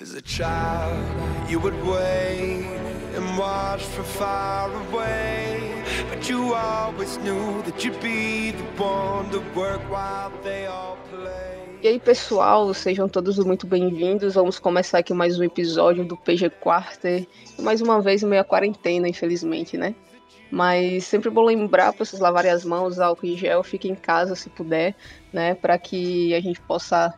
As a child, you would wait and watch from far away. But you always knew that you'd be the one to work while they all play. E aí, pessoal, sejam todos muito bem-vindos. Vamos começar aqui mais um episódio do PG Quarter. Mais uma vez, meio a quarentena, infelizmente, né? Mas sempre bom lembrar para vocês lavarem as mãos, álcool em gel, fiquem em casa se puder, né? Para que a gente possa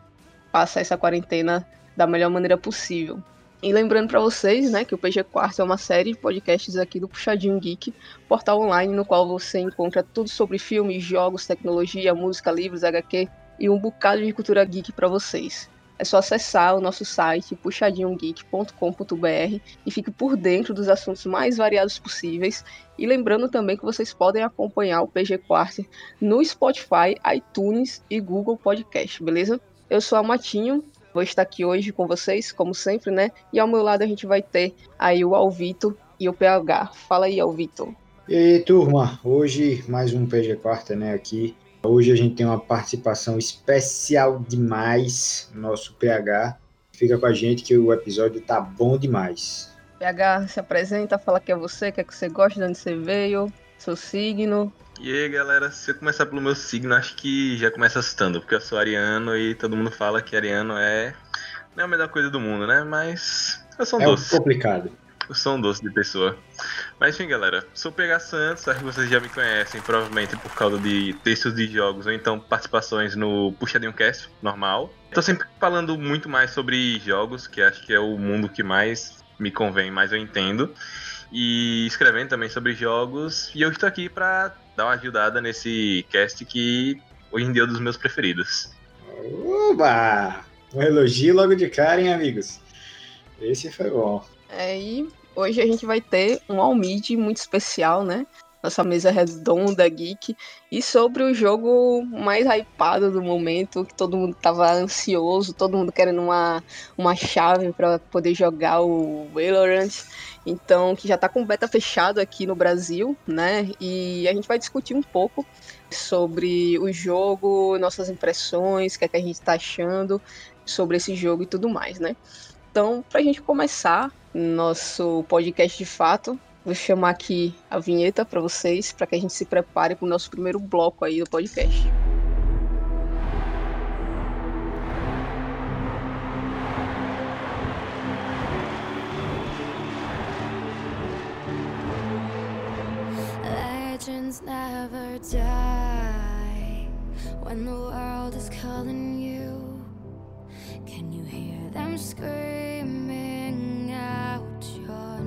passar essa quarentena da melhor maneira possível. E lembrando para vocês, né, que o PG Quarto é uma série de podcasts aqui do Puxadinho Geek, portal online no qual você encontra tudo sobre filmes, jogos, tecnologia, música, livros, HQ e um bocado de cultura geek para vocês. É só acessar o nosso site puxadinhogeek.com.br e fique por dentro dos assuntos mais variados possíveis. E lembrando também que vocês podem acompanhar o PG Quarto no Spotify, iTunes e Google Podcast, beleza? Eu sou a Matinho Vou estar aqui hoje com vocês, como sempre, né? E ao meu lado a gente vai ter aí o Alvito e o PH. Fala aí, Alvito. E aí, turma, hoje mais um PG Quarta, né, aqui. Hoje a gente tem uma participação especial demais, nosso PH. Fica com a gente que o episódio tá bom demais. PH, se apresenta, fala que é você, o que é que você gosta, de onde você veio, seu signo, e aí, galera, se eu começar pelo meu signo, acho que já começa assustando, porque eu sou ariano e todo mundo fala que ariano é. Não é a melhor coisa do mundo, né? Mas. Eu sou um é doce. É complicado. Eu sou um doce de pessoa. Mas enfim, galera, sou PH Santos, acho que vocês já me conhecem, provavelmente por causa de textos de jogos ou então participações no Puxadinho Cast, normal. Tô sempre falando muito mais sobre jogos, que acho que é o mundo que mais me convém, mais eu entendo. E escrevendo também sobre jogos. E eu estou aqui para dar uma ajudada nesse cast que hoje em dia é um dos meus preferidos. Oba! Um elogio logo de cara, hein, amigos? Esse foi bom. É, e hoje a gente vai ter um Almid muito especial, né? Nossa mesa redonda, geek. E sobre o jogo mais hypado do momento, que todo mundo tava ansioso, todo mundo querendo uma, uma chave para poder jogar o Valorant. Então, que já está com beta fechado aqui no Brasil, né? E a gente vai discutir um pouco sobre o jogo, nossas impressões, o que, é que a gente está achando sobre esse jogo e tudo mais, né? Então, para a gente começar nosso podcast de fato, vou chamar aqui a vinheta para vocês, para que a gente se prepare para o nosso primeiro bloco aí do podcast. legends never die when the world is calling you. Can you hear them screaming out your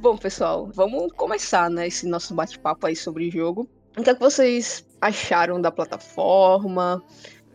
Bom, pessoal, vamos começar, né, esse nosso bate-papo aí sobre o jogo. O que, é que vocês acharam da plataforma,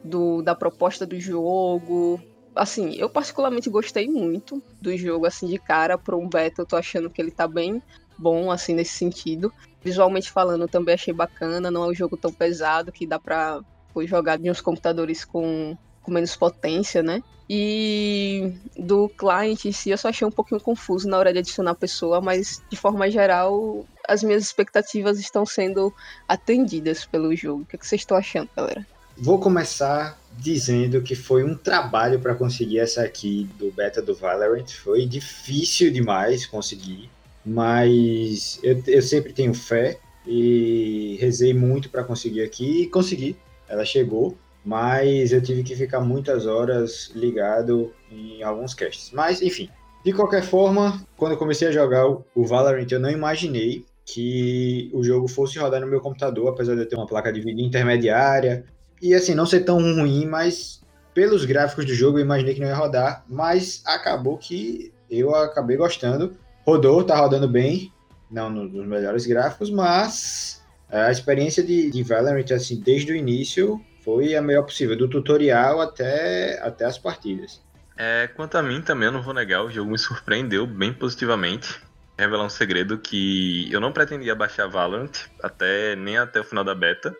do, da proposta do jogo, assim, eu particularmente gostei muito do jogo, assim, de cara, para um beta, eu tô achando que ele tá bem bom, assim, nesse sentido. Visualmente falando, eu também achei bacana, não é um jogo tão pesado que dá pra jogar em uns computadores com, com menos potência, né? E do client em si, eu só achei um pouquinho confuso na hora de adicionar a pessoa, mas de forma geral, as minhas expectativas estão sendo atendidas pelo jogo. O que, é que vocês estão achando, galera? Vou começar dizendo que foi um trabalho para conseguir essa aqui do beta do Valorant. Foi difícil demais conseguir, mas eu, eu sempre tenho fé e rezei muito para conseguir aqui e consegui. Ela chegou, mas eu tive que ficar muitas horas ligado em alguns casts. Mas enfim, de qualquer forma, quando eu comecei a jogar o Valorant, eu não imaginei que o jogo fosse rodar no meu computador, apesar de eu ter uma placa de vídeo intermediária, e assim, não ser tão ruim, mas pelos gráficos do jogo eu imaginei que não ia rodar, mas acabou que eu acabei gostando. Rodou, tá rodando bem, não nos melhores gráficos, mas a experiência de, de Valorant, assim, desde o início foi a melhor possível, do tutorial até, até as partidas. É, quanto a mim também, eu não vou negar, o jogo me surpreendeu bem positivamente. Revelar um segredo que eu não pretendia baixar Valorant, até nem até o final da beta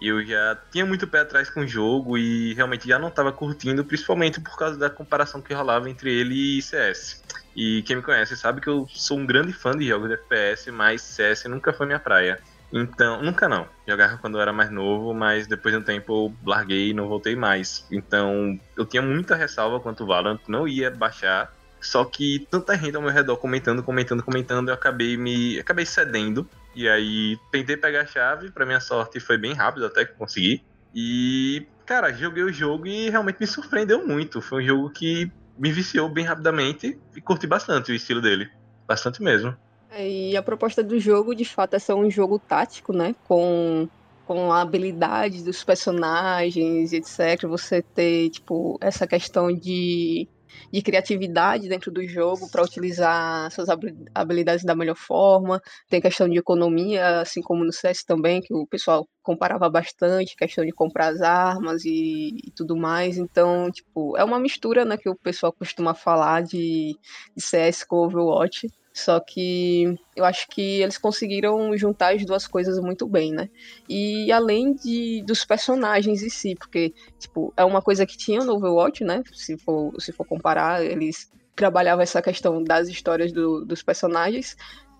eu já tinha muito pé atrás com o jogo e realmente já não estava curtindo, principalmente por causa da comparação que rolava entre ele e CS. E quem me conhece sabe que eu sou um grande fã de jogos de FPS, mas CS nunca foi minha praia. Então, nunca não. Jogava quando eu era mais novo, mas depois de um tempo eu larguei e não voltei mais. Então, eu tinha muita ressalva quanto o Valorant, não ia baixar. Só que tanta gente ao meu redor comentando, comentando, comentando, eu acabei me. acabei cedendo. E aí tentei pegar a chave, para minha sorte foi bem rápido até que consegui. E, cara, joguei o jogo e realmente me surpreendeu muito. Foi um jogo que me viciou bem rapidamente e curti bastante o estilo dele. Bastante mesmo. E a proposta do jogo, de fato, é ser um jogo tático, né? Com, com a habilidade dos personagens, etc. Você ter, tipo, essa questão de de criatividade dentro do jogo para utilizar suas habilidades da melhor forma. Tem questão de economia, assim como no CS também, que o pessoal comparava bastante, questão de comprar as armas e, e tudo mais. Então, tipo, é uma mistura, né, que o pessoal costuma falar de, de CS com Overwatch. Só que eu acho que eles conseguiram juntar as duas coisas muito bem, né? E além de, dos personagens em si, porque, tipo, é uma coisa que tinha no Overwatch, né? Se for, se for comparar, eles trabalhavam essa questão das histórias do, dos personagens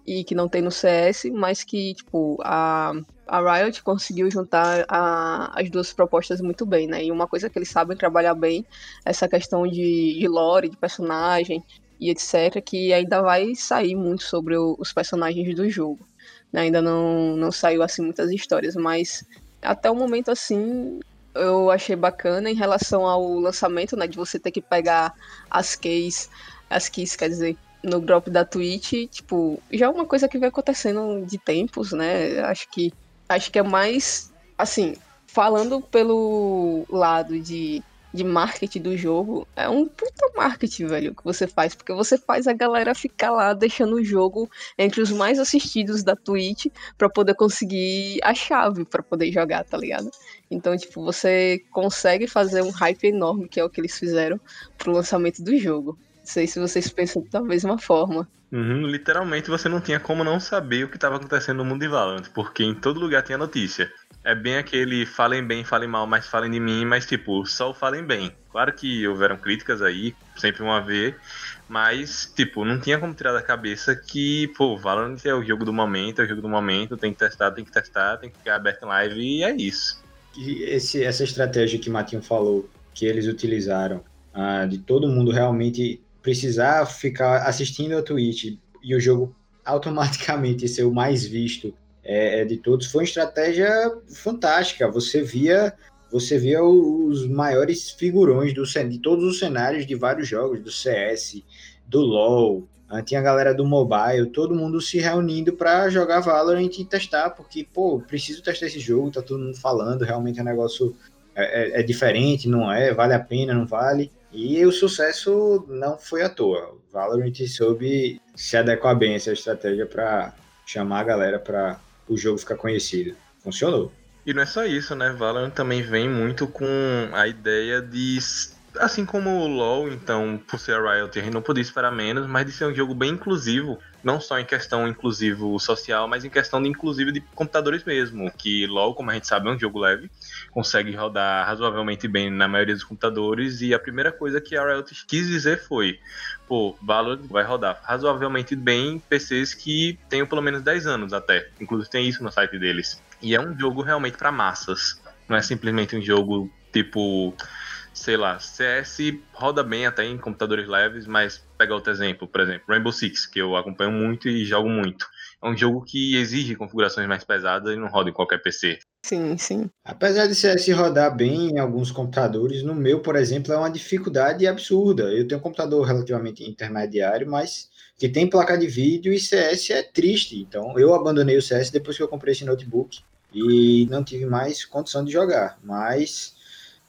e que não tem no CS, mas que, tipo, a, a Riot conseguiu juntar a, as duas propostas muito bem, né? E uma coisa que eles sabem trabalhar bem é essa questão de, de lore, de personagem, e etc., que ainda vai sair muito sobre o, os personagens do jogo. Né? Ainda não, não saiu assim muitas histórias, mas até o momento assim eu achei bacana em relação ao lançamento, né? De você ter que pegar as keys, as keys, quer dizer, no drop da Twitch, tipo, já é uma coisa que vem acontecendo de tempos, né? Acho que acho que é mais assim, falando pelo lado de de marketing do jogo é um puta marketing, velho, que você faz, porque você faz a galera ficar lá deixando o jogo entre os mais assistidos da Twitch para poder conseguir a chave para poder jogar, tá ligado? Então, tipo, você consegue fazer um hype enorme, que é o que eles fizeram pro lançamento do jogo. Não sei se vocês pensam da mesma forma. Uhum, literalmente você não tinha como não saber o que estava acontecendo no mundo de Valorant, porque em todo lugar tinha notícia. É bem aquele falem bem, falem mal, mas falem de mim, mas tipo, só falem bem. Claro que houveram críticas aí, sempre vão haver, mas tipo, não tinha como tirar da cabeça que, pô, Valorant é o jogo do momento, é o jogo do momento, tem que testar, tem que testar, tem que ficar aberto em live e é isso. E esse, essa estratégia que Matinho falou, que eles utilizaram, ah, de todo mundo realmente precisar ficar assistindo a Twitch e o jogo automaticamente ser o mais visto é, é, de todos, foi uma estratégia fantástica. Você via você via os maiores figurões do, de todos os cenários de vários jogos, do CS, do LoL, ah, tinha a galera do mobile, todo mundo se reunindo para jogar Valorant e testar, porque, pô, preciso testar esse jogo, tá todo mundo falando, realmente o negócio é, é, é diferente, não é, vale a pena, não vale. E o sucesso não foi à toa. O Valorant soube se adequar bem a essa estratégia para chamar a galera para o jogo ficar conhecido. Funcionou. E não é só isso, né? Valorant também vem muito com a ideia de. Assim como o LoL, então, por ser a Riot, a gente não podia esperar menos, mas de ser um jogo bem inclusivo, não só em questão inclusivo social, mas em questão de inclusive de computadores mesmo. Que LoL, como a gente sabe, é um jogo leve, consegue rodar razoavelmente bem na maioria dos computadores, e a primeira coisa que a Riot quis dizer foi: pô, Valorant vai rodar razoavelmente bem em PCs que tenham pelo menos 10 anos até. Inclusive tem isso no site deles. E é um jogo realmente para massas. Não é simplesmente um jogo tipo, sei lá, CS roda bem até em computadores leves, mas pega outro exemplo, por exemplo, Rainbow Six, que eu acompanho muito e jogo muito. É um jogo que exige configurações mais pesadas e não roda em qualquer PC. Sim, sim. Apesar de CS rodar bem em alguns computadores, no meu, por exemplo, é uma dificuldade absurda. Eu tenho um computador relativamente intermediário, mas que tem placa de vídeo e CS é triste. Então, eu abandonei o CS depois que eu comprei esse notebook e não tive mais condição de jogar. Mas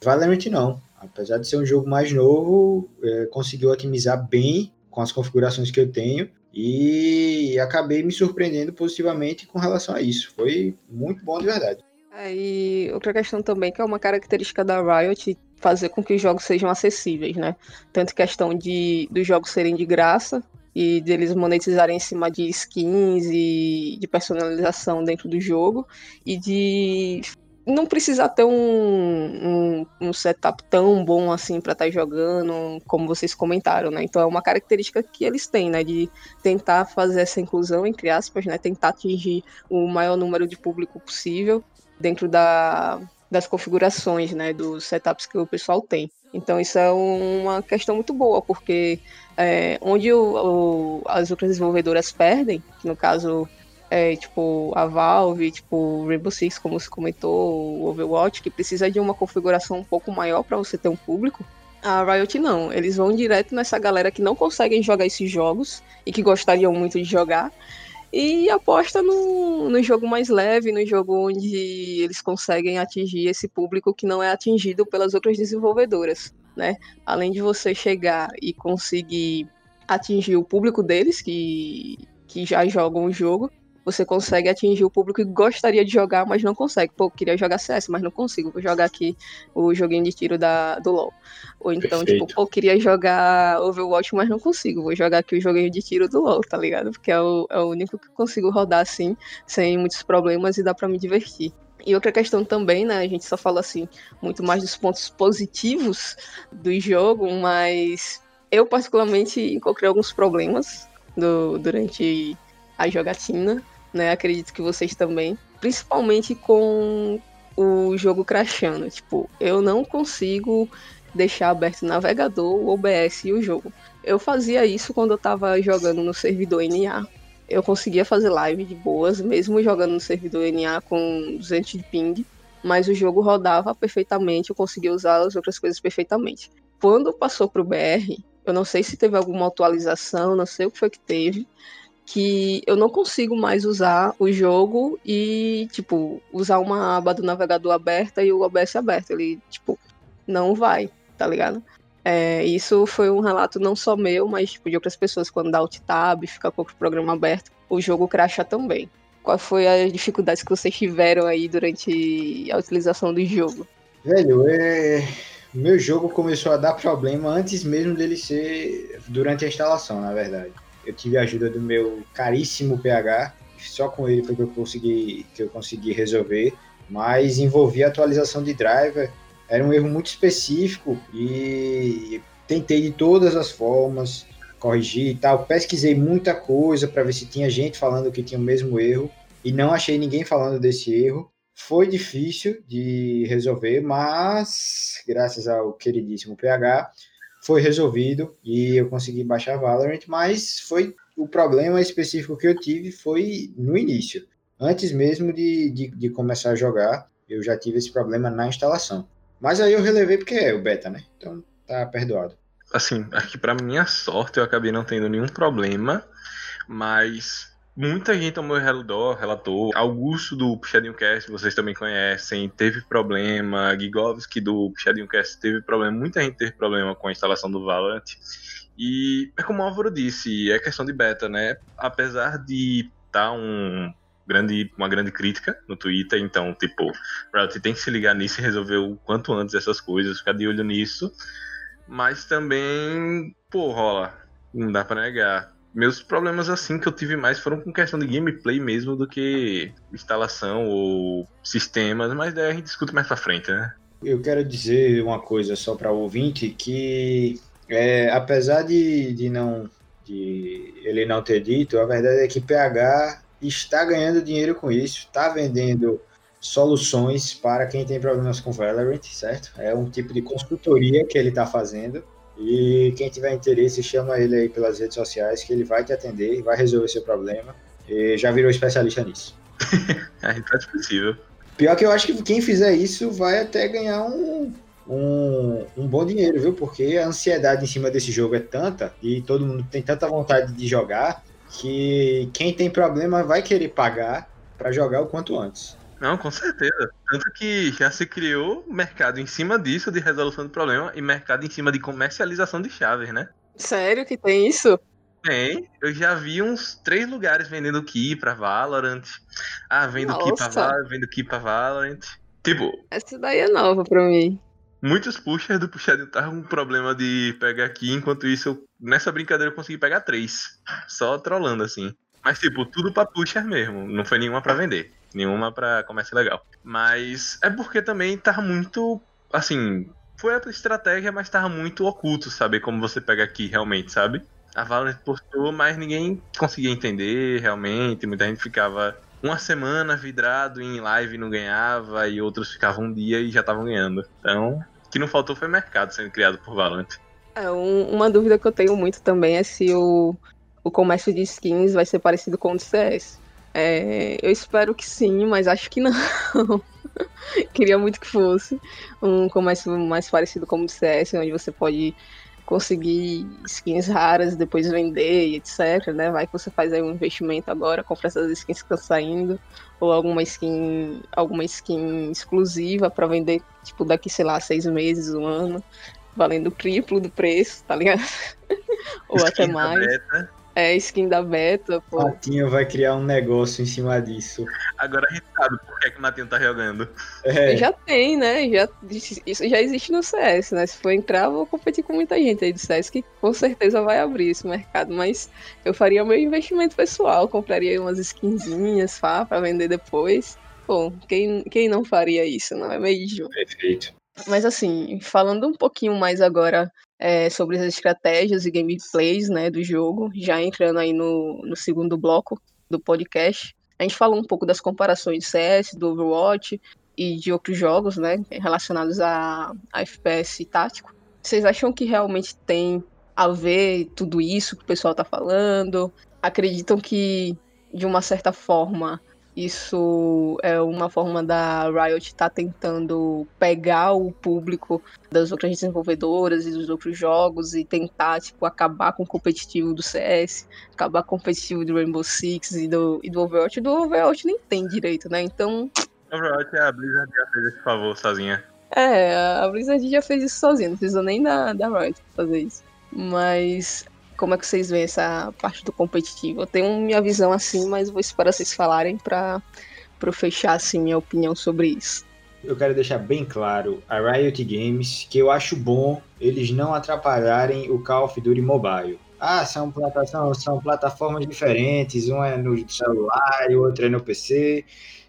Valorant não. Apesar de ser um jogo mais novo, é, conseguiu otimizar bem com as configurações que eu tenho e acabei me surpreendendo positivamente com relação a isso. Foi muito bom de verdade. É, e outra questão também, que é uma característica da Riot, fazer com que os jogos sejam acessíveis, né? Tanto questão de dos jogos serem de graça e deles monetizarem em cima de skins e de personalização dentro do jogo e de não precisa ter um, um, um, setup tão bom assim para estar tá jogando, como vocês comentaram, né? Então é uma característica que eles têm, né? De tentar fazer essa inclusão, entre aspas, né? Tentar atingir o maior número de público possível dentro da, das configurações, né? Dos setups que o pessoal tem. Então isso é uma questão muito boa, porque é, onde o, o, as outras desenvolvedoras perdem, no caso é, tipo, a Valve, tipo, Rainbow Six, como você comentou, o Overwatch, que precisa de uma configuração um pouco maior para você ter um público. A Riot não, eles vão direto nessa galera que não conseguem jogar esses jogos e que gostariam muito de jogar e aposta no, no jogo mais leve, no jogo onde eles conseguem atingir esse público que não é atingido pelas outras desenvolvedoras, né? Além de você chegar e conseguir atingir o público deles que, que já jogam o jogo, você consegue atingir o público que gostaria de jogar, mas não consegue. Pô, queria jogar CS, mas não consigo. Vou jogar aqui o joguinho de tiro da, do LoL. Ou então, tipo, Perfeito. tipo, pô, queria jogar Overwatch, mas não consigo. Vou jogar aqui o joguinho de tiro do LoL, tá ligado? Porque é o, é o único que consigo rodar assim, sem muitos problemas e dá para me divertir. E outra questão também, né? A gente só fala assim muito mais dos pontos positivos do jogo, mas eu particularmente encontrei alguns problemas do, durante a jogatina né? Acredito que vocês também. Principalmente com o jogo crashando. Tipo, eu não consigo deixar aberto o navegador, o OBS e o jogo. Eu fazia isso quando eu tava jogando no servidor NA. Eu conseguia fazer live de boas, mesmo jogando no servidor NA com 200 de ping, mas o jogo rodava perfeitamente, eu conseguia usar as outras coisas perfeitamente. Quando passou pro BR, eu não sei se teve alguma atualização, não sei o que foi que teve, que eu não consigo mais usar o jogo e, tipo, usar uma aba do navegador aberta e o OBS aberto. Ele, tipo, não vai, tá ligado? É, isso foi um relato não só meu, mas tipo, de outras pessoas. Quando dá alt tab, fica com o programa aberto, o jogo cracha também. Qual foi as dificuldades que vocês tiveram aí durante a utilização do jogo? Velho, é... meu jogo começou a dar problema antes mesmo dele ser durante a instalação, na verdade eu tive a ajuda do meu caríssimo PH, só com ele foi que eu consegui, que eu consegui resolver, mas envolvia atualização de driver, era um erro muito específico e tentei de todas as formas corrigir e tal, pesquisei muita coisa para ver se tinha gente falando que tinha o mesmo erro e não achei ninguém falando desse erro. Foi difícil de resolver, mas graças ao queridíssimo PH, foi resolvido e eu consegui baixar Valorant, mas foi o problema específico que eu tive foi no início. Antes mesmo de, de, de começar a jogar, eu já tive esse problema na instalação. Mas aí eu relevei porque é o beta, né? Então tá perdoado. Assim, aqui para minha sorte eu acabei não tendo nenhum problema, mas Muita gente ao meu redor relatou. Augusto do Puxadinho Cast, vocês também conhecem, teve problema. Gigovski do Puxadinho Cast teve problema. Muita gente teve problema com a instalação do Valorant. E é como o Álvaro disse, é questão de beta, né? Apesar de estar tá um grande, uma grande crítica no Twitter, então, tipo, Riot tem que se ligar nisso e resolver o quanto antes essas coisas, ficar de olho nisso. Mas também, pô, rola. Não dá pra negar meus problemas assim que eu tive mais foram com questão de gameplay mesmo do que instalação ou sistemas, mas daí a gente discute mais pra frente, né? Eu quero dizer uma coisa só para o ouvinte que é, apesar de, de não de ele não ter dito, a verdade é que PH está ganhando dinheiro com isso, está vendendo soluções para quem tem problemas com Valorant, certo? É um tipo de consultoria que ele está fazendo e quem tiver interesse, chama ele aí pelas redes sociais, que ele vai te atender vai resolver seu problema. E já virou especialista nisso. é, tá possível. Pior que eu acho que quem fizer isso vai até ganhar um, um, um, bom dinheiro, viu? Porque a ansiedade em cima desse jogo é tanta e todo mundo tem tanta vontade de jogar que quem tem problema vai querer pagar para jogar o quanto antes. Não, com certeza. Tanto que já se criou mercado em cima disso, de resolução do problema, e mercado em cima de comercialização de chaves, né? Sério que tem isso? Tem. Eu já vi uns três lugares vendendo key pra Valorant. Ah, vendo Nossa. key pra Valorant, vendo key pra Valorant. Tipo. Essa daí é nova pra mim. Muitos pushers do puxadinho estavam com problema de pegar aqui, enquanto isso, eu, nessa brincadeira eu consegui pegar três. Só trollando assim. Mas, tipo, tudo pra pusher mesmo. Não foi nenhuma pra vender. Nenhuma pra comércio legal. Mas é porque também tava muito. Assim. Foi a estratégia, mas tava muito oculto saber como você pega aqui realmente, sabe? A Valorant postou, mas ninguém conseguia entender realmente. Muita gente ficava uma semana vidrado em live e não ganhava, e outros ficavam um dia e já estavam ganhando. Então, o que não faltou foi mercado sendo criado por Valorant. É, um, uma dúvida que eu tenho muito também é se o, o comércio de skins vai ser parecido com o do CS. É, eu espero que sim, mas acho que não. Queria muito que fosse um comércio mais parecido com o CS, onde você pode conseguir skins raras, depois vender, etc, né? Vai que você faz aí um investimento agora, compra essas skins que estão saindo, ou alguma skin, alguma skin exclusiva para vender, tipo, daqui, sei lá, seis meses, um ano, valendo o triplo do preço, tá ligado? ou até mais. É, skin da beta, pô. Matinho vai criar um negócio em cima disso. Agora a gente sabe por que, que o Matinho tá jogando. É. Já tem, né? Já, isso já existe no CS, né? Se for entrar, vou competir com muita gente aí do CS, que com certeza vai abrir esse mercado. Mas eu faria meu investimento pessoal, compraria umas skinzinhas, pá, pra vender depois. Pô, quem, quem não faria isso, não é mesmo? Perfeito. Mas assim, falando um pouquinho mais agora é, sobre as estratégias e gameplays né, do jogo, já entrando aí no, no segundo bloco do podcast. A gente falou um pouco das comparações de CS, do Overwatch e de outros jogos né, relacionados a, a FPS tático. Vocês acham que realmente tem a ver tudo isso que o pessoal está falando? Acreditam que, de uma certa forma, isso é uma forma da Riot estar tá tentando pegar o público das outras desenvolvedoras e dos outros jogos e tentar, tipo, acabar com o competitivo do CS, acabar com o competitivo do Rainbow Six e do, e do Overwatch. Do Overwatch nem tem direito, né? Então. Overwatch é a Blizzard já fez esse favor sozinha. É, a Blizzard já fez isso sozinha, não precisa nem da, da Riot fazer isso. Mas como é que vocês veem essa parte do competitivo? Eu tenho minha visão assim, mas vou esperar vocês falarem para eu fechar assim minha opinião sobre isso. Eu quero deixar bem claro a Riot Games que eu acho bom eles não atrapalharem o Call of Duty Mobile. Ah, são, são, são plataformas diferentes, um é no celular e o outro é no PC.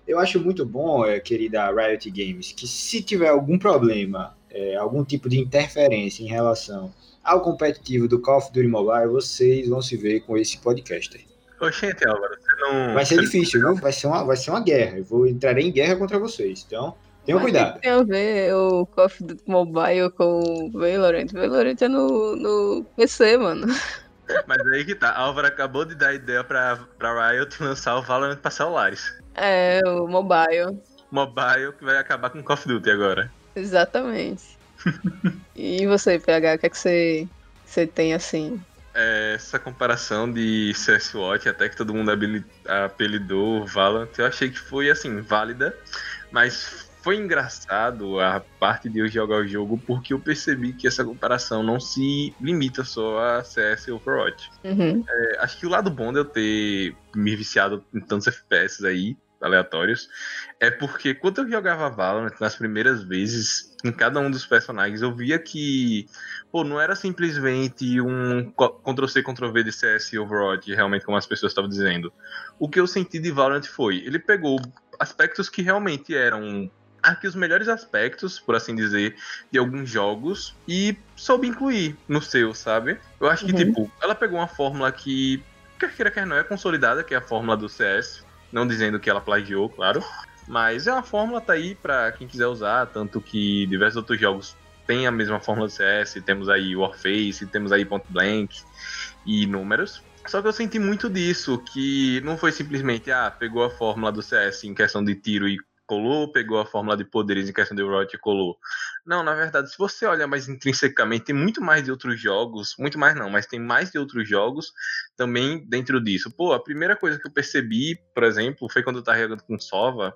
Eu acho muito bom, eh, querida Riot Games, que se tiver algum problema, é, algum tipo de interferência em relação ao competitivo do Call of Duty Mobile, vocês vão se ver com esse podcast aí. Oxente, Álvaro, você não. Vai ser difícil, viu? Vai ser uma, vai ser uma guerra. Eu vou entrar em guerra contra vocês. Então, tenham Mas cuidado. Tem a ver o Call of Duty Mobile com o Valorant. Valorant é no, no PC, mano. Mas aí que tá. Álvaro acabou de dar ideia pra, pra Riot lançar o Valorant pra celulares. É, o mobile. Mobile que vai acabar com Call of Duty agora. Exatamente e você, PH, o que é que você, você tem assim? É, essa comparação de CS Watch, até que todo mundo apelidou Valorant, eu achei que foi assim, válida, mas foi engraçado a parte de eu jogar o jogo porque eu percebi que essa comparação não se limita só a CS e Overwatch. Uhum. É, acho que o lado bom de eu ter me viciado em tantos FPS aí aleatórios, é porque quando eu jogava Valorant nas primeiras vezes, em cada um dos personagens, eu via que, pô, não era simplesmente um Ctrl-C, Ctrl-V de CS e Overwatch, realmente como as pessoas estavam dizendo. O que eu senti de Valorant foi, ele pegou aspectos que realmente eram aqui os melhores aspectos, por assim dizer, de alguns jogos e soube incluir no seu, sabe? Eu acho que, uhum. tipo, ela pegou uma fórmula que, quer queira, quer não, é consolidada, que é a fórmula do CS, não dizendo que ela plagiou, claro. Mas é uma fórmula, tá aí para quem quiser usar, tanto que diversos outros jogos têm a mesma fórmula do CS, temos aí Warface, temos aí Point Blank e números. Só que eu senti muito disso, que não foi simplesmente, ah, pegou a fórmula do CS em questão de tiro e colou, pegou a fórmula de poderes em questão de Overwatch e colou. Não, na verdade, se você olha mais intrinsecamente, tem muito mais de outros jogos, muito mais não, mas tem mais de outros jogos também dentro disso. Pô, a primeira coisa que eu percebi, por exemplo, foi quando eu tava jogando com Sova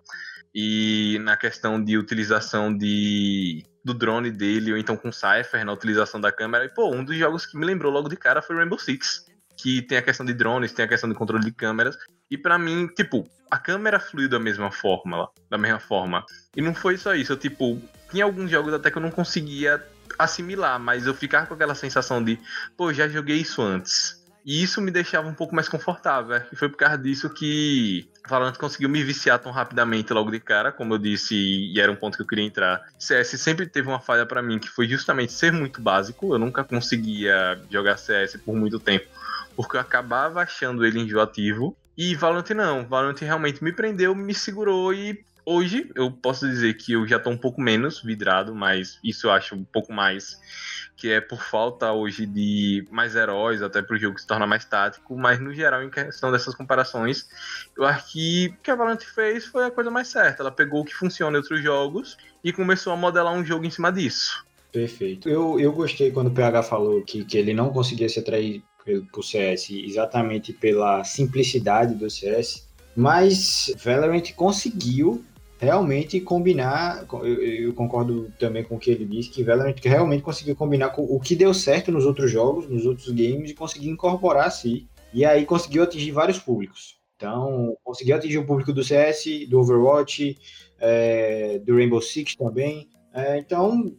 e na questão de utilização de do drone dele, ou então com Cypher, na utilização da câmera. E, pô, um dos jogos que me lembrou logo de cara foi Rainbow Six que tem a questão de drones, tem a questão de controle de câmeras. E para mim, tipo, a câmera fluiu da mesma forma, da mesma forma. E não foi só isso, eu, tipo, tinha alguns jogos até que eu não conseguia assimilar, mas eu ficava com aquela sensação de, pô, já joguei isso antes. E isso me deixava um pouco mais confortável. E foi por causa disso que Valorant conseguiu me viciar tão rapidamente logo de cara, como eu disse, e era um ponto que eu queria entrar. CS sempre teve uma falha para mim, que foi justamente ser muito básico. Eu nunca conseguia jogar CS por muito tempo, porque eu acabava achando ele enjoativo. E Valorant não, Valorant realmente me prendeu, me segurou e hoje eu posso dizer que eu já tô um pouco menos vidrado, mas isso eu acho um pouco mais que é por falta hoje de mais heróis, até para o jogo se tornar mais tático, mas no geral, em questão dessas comparações, eu acho que o que a Valorant fez foi a coisa mais certa. Ela pegou o que funciona em outros jogos e começou a modelar um jogo em cima disso. Perfeito. Eu, eu gostei quando o PH falou que, que ele não conseguia se atrair pro CS exatamente pela simplicidade do CS, mas Valorant conseguiu realmente combinar, eu, eu, concordo também com o que ele disse, que Valorant realmente conseguiu combinar com o que deu certo nos outros jogos, nos outros games, e conseguiu incorporar si, e aí conseguiu atingir vários públicos. Então, conseguiu atingir o público do CS, do Overwatch, é, do Rainbow Six também. É, então,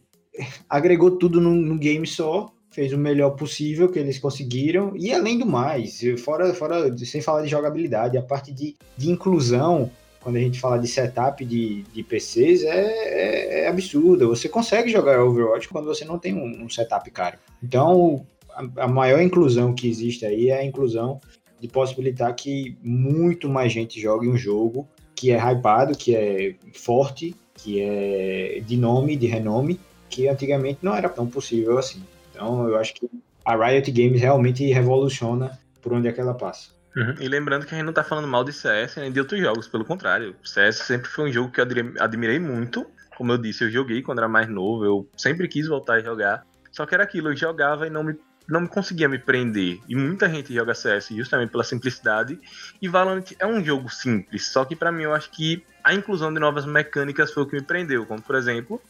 agregou tudo num, num game só, fez o melhor possível que eles conseguiram, e além do mais, fora, fora sem falar de jogabilidade, a parte de, de inclusão, quando a gente fala de setup de, de PCs, é, é, é absurda. Você consegue jogar Overwatch quando você não tem um, um setup caro. Então, a, a, maior inclusão que existe aí é a inclusão de possibilitar que muito mais gente jogue um jogo que é hypado, que é forte, que é de nome, de renome, que antigamente não era tão possível assim. Então, eu acho que a Riot Games realmente revoluciona por onde é que ela passa. Uhum. E lembrando que a gente não tá falando mal de CS nem de outros jogos, pelo contrário. CS sempre foi um jogo que eu admirei muito. Como eu disse, eu joguei quando era mais novo, eu sempre quis voltar a jogar. Só que era aquilo, eu jogava e não me, não conseguia me prender. E muita gente joga CS justamente pela simplicidade. E Valorant é um jogo simples, só que para mim eu acho que a inclusão de novas mecânicas foi o que me prendeu. Como, por exemplo,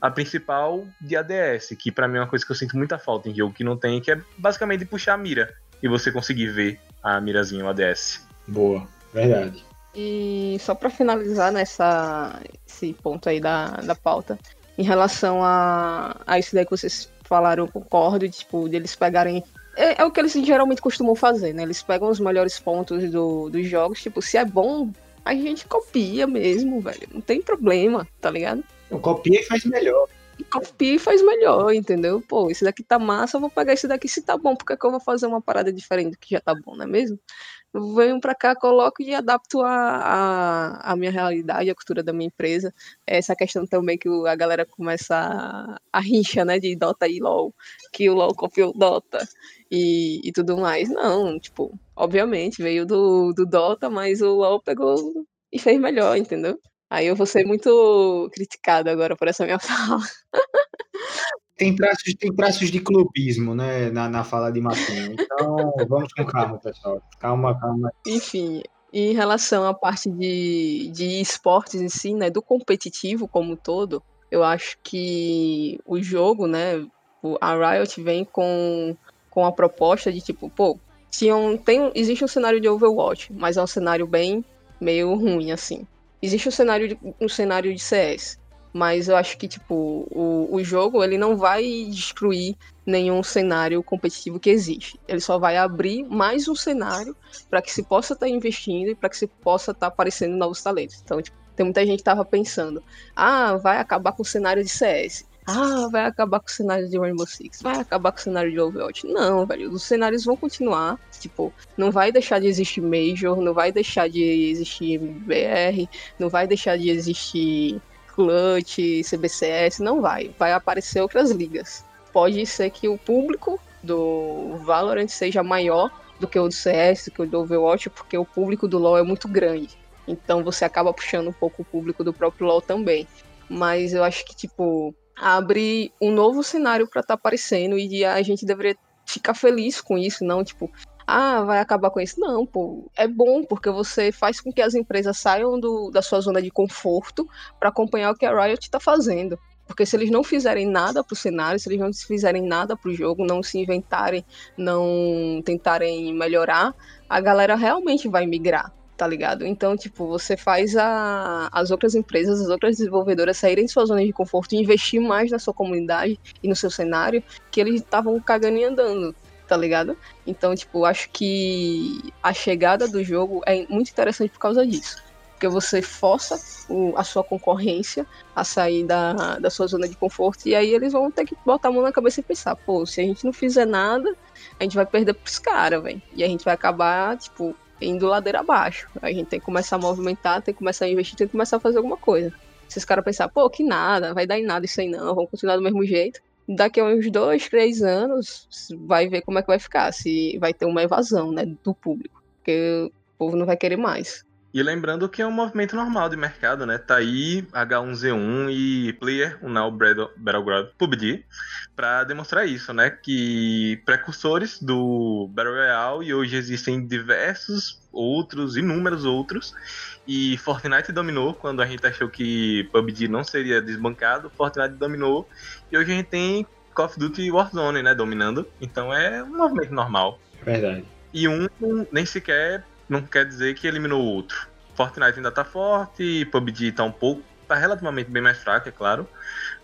a principal de ADS, que para mim é uma coisa que eu sinto muita falta em jogo que não tem, que é basicamente puxar a mira e você conseguir ver a mirazinha, o ADS. Boa, verdade. E só para finalizar nessa esse ponto aí da, da pauta, em relação a, a isso daí que vocês falaram, eu concordo, tipo, de eles pegarem. É, é, o que eles geralmente costumam fazer, né? Eles pegam os melhores pontos do, dos jogos, tipo, se é bom, a gente copia mesmo, velho. Não tem problema, tá ligado? Copia e faz melhor copia e faz melhor, entendeu? Pô, esse daqui tá massa, eu vou pegar esse daqui se tá bom, porque é que eu vou fazer uma parada diferente do que já tá bom, não é mesmo? Venho pra cá, coloco e adapto a, a, a minha realidade, a cultura da minha empresa. Essa questão também que a galera começa a, a rincha, né, de Dota e LoL, que o LoL copiou Dota e, e tudo mais. Não, tipo, obviamente, veio do, do Dota, mas o LoL pegou e fez melhor, entendeu? Aí eu vou ser muito criticada agora por essa minha fala. Tem traços, tem traços de clubismo, né, na, na fala de Martinho. Então, vamos com calma, pessoal. Calma, calma. Enfim, em relação à parte de, de esportes em si, né, do competitivo como um todo, eu acho que o jogo, né, a Riot vem com, com a proposta de tipo, pô, tinham, tem, existe um cenário de Overwatch, mas é um cenário bem meio ruim, assim. Existe um cenário de, um cenário de CS, mas eu acho que tipo o, o jogo ele não vai destruir nenhum cenário competitivo que existe. Ele só vai abrir mais um cenário para que se possa estar tá investindo e para que se possa estar tá aparecendo novos talentos. Então, tipo, tem muita gente que estava pensando, ah, vai acabar com o cenário de CS ah, vai acabar com o cenário de Rainbow Six, vai acabar com o cenário de Overwatch. Não, velho, os cenários vão continuar. Tipo, não vai deixar de existir Major, não vai deixar de existir BR, não vai deixar de existir Clutch, CBCS, não vai. Vai aparecer outras ligas. Pode ser que o público do Valorant seja maior do que o do CS, do que o do Overwatch, porque o público do LoL é muito grande. Então você acaba puxando um pouco o público do próprio LoL também. Mas eu acho que, tipo, abre um novo cenário para estar tá aparecendo e a gente deveria ficar feliz com isso, não tipo, ah, vai acabar com isso. Não, pô, é bom porque você faz com que as empresas saiam do, da sua zona de conforto para acompanhar o que a Riot está fazendo. Porque se eles não fizerem nada pro cenário, se eles não fizerem nada pro jogo, não se inventarem, não tentarem melhorar, a galera realmente vai migrar tá ligado? Então, tipo, você faz a, as outras empresas, as outras desenvolvedoras saírem de sua zona de conforto e investir mais na sua comunidade e no seu cenário, que eles estavam cagando e andando. Tá ligado? Então, tipo, acho que a chegada do jogo é muito interessante por causa disso. Porque você força o, a sua concorrência a sair da, da sua zona de conforto e aí eles vão ter que botar a mão na cabeça e pensar, pô, se a gente não fizer nada, a gente vai perder pros caras, velho. E a gente vai acabar, tipo, indo ladeira abaixo. A gente tem que começar a movimentar, tem que começar a investir, tem que começar a fazer alguma coisa. Se os caras pensar, pô, que nada, vai dar em nada isso aí não, vamos continuar do mesmo jeito. Daqui a uns dois, três anos, vai ver como é que vai ficar, se vai ter uma evasão, né, do público. Porque o povo não vai querer mais. E lembrando que é um movimento normal de mercado, né? Tá aí H1Z1 e Player, o Now Battleground PUBG, para demonstrar isso, né? Que precursores do Battle Royale e hoje existem diversos outros, inúmeros outros. E Fortnite dominou quando a gente achou que PUBG não seria desbancado, Fortnite dominou. E hoje a gente tem Call of Duty Warzone, né, dominando. Então é um movimento normal. Verdade. E um nem sequer não quer dizer que eliminou o outro. Fortnite ainda tá forte, PUBG tá um pouco, tá relativamente bem mais fraco, é claro.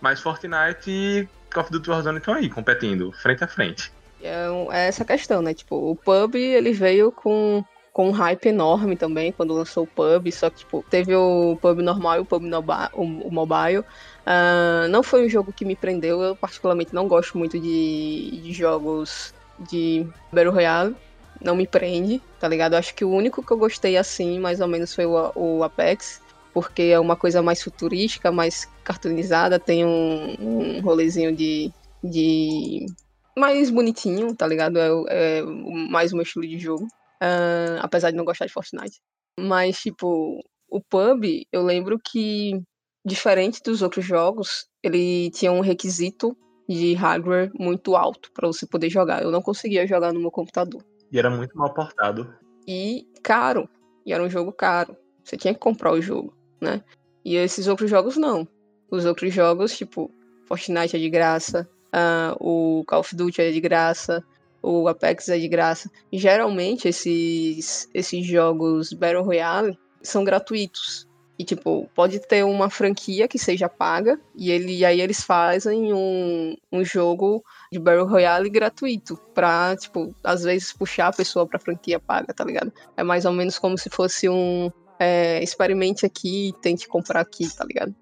Mas Fortnite e Call of Duty Warzone estão aí, competindo, frente a frente. É, é essa questão, né? Tipo, o PUB, ele veio com com um hype enorme também quando lançou o PUB, só que tipo, teve o PUB normal e o PUB o, o mobile. Uh, não foi um jogo que me prendeu, eu particularmente não gosto muito de, de jogos de Battle Royale não me prende, tá ligado? Acho que o único que eu gostei assim, mais ou menos, foi o, o Apex, porque é uma coisa mais futurística, mais cartoonizada, tem um, um rolezinho de, de. mais bonitinho, tá ligado? É, é mais o meu estilo de jogo. Uh, apesar de não gostar de Fortnite. Mas, tipo, o pub, eu lembro que, diferente dos outros jogos, ele tinha um requisito de hardware muito alto para você poder jogar. Eu não conseguia jogar no meu computador. E era muito mal portado. E caro. E era um jogo caro. Você tinha que comprar o jogo, né? E esses outros jogos não. Os outros jogos, tipo, Fortnite é de graça, uh, o Call of Duty é de graça, o Apex é de graça. Geralmente esses, esses jogos Battle Royale são gratuitos. E, tipo, pode ter uma franquia que seja paga, e, ele, e aí eles fazem um, um jogo de Battle Royale gratuito, pra, tipo, às vezes puxar a pessoa pra franquia paga, tá ligado? É mais ou menos como se fosse um é, experimente aqui tente comprar aqui, tá ligado?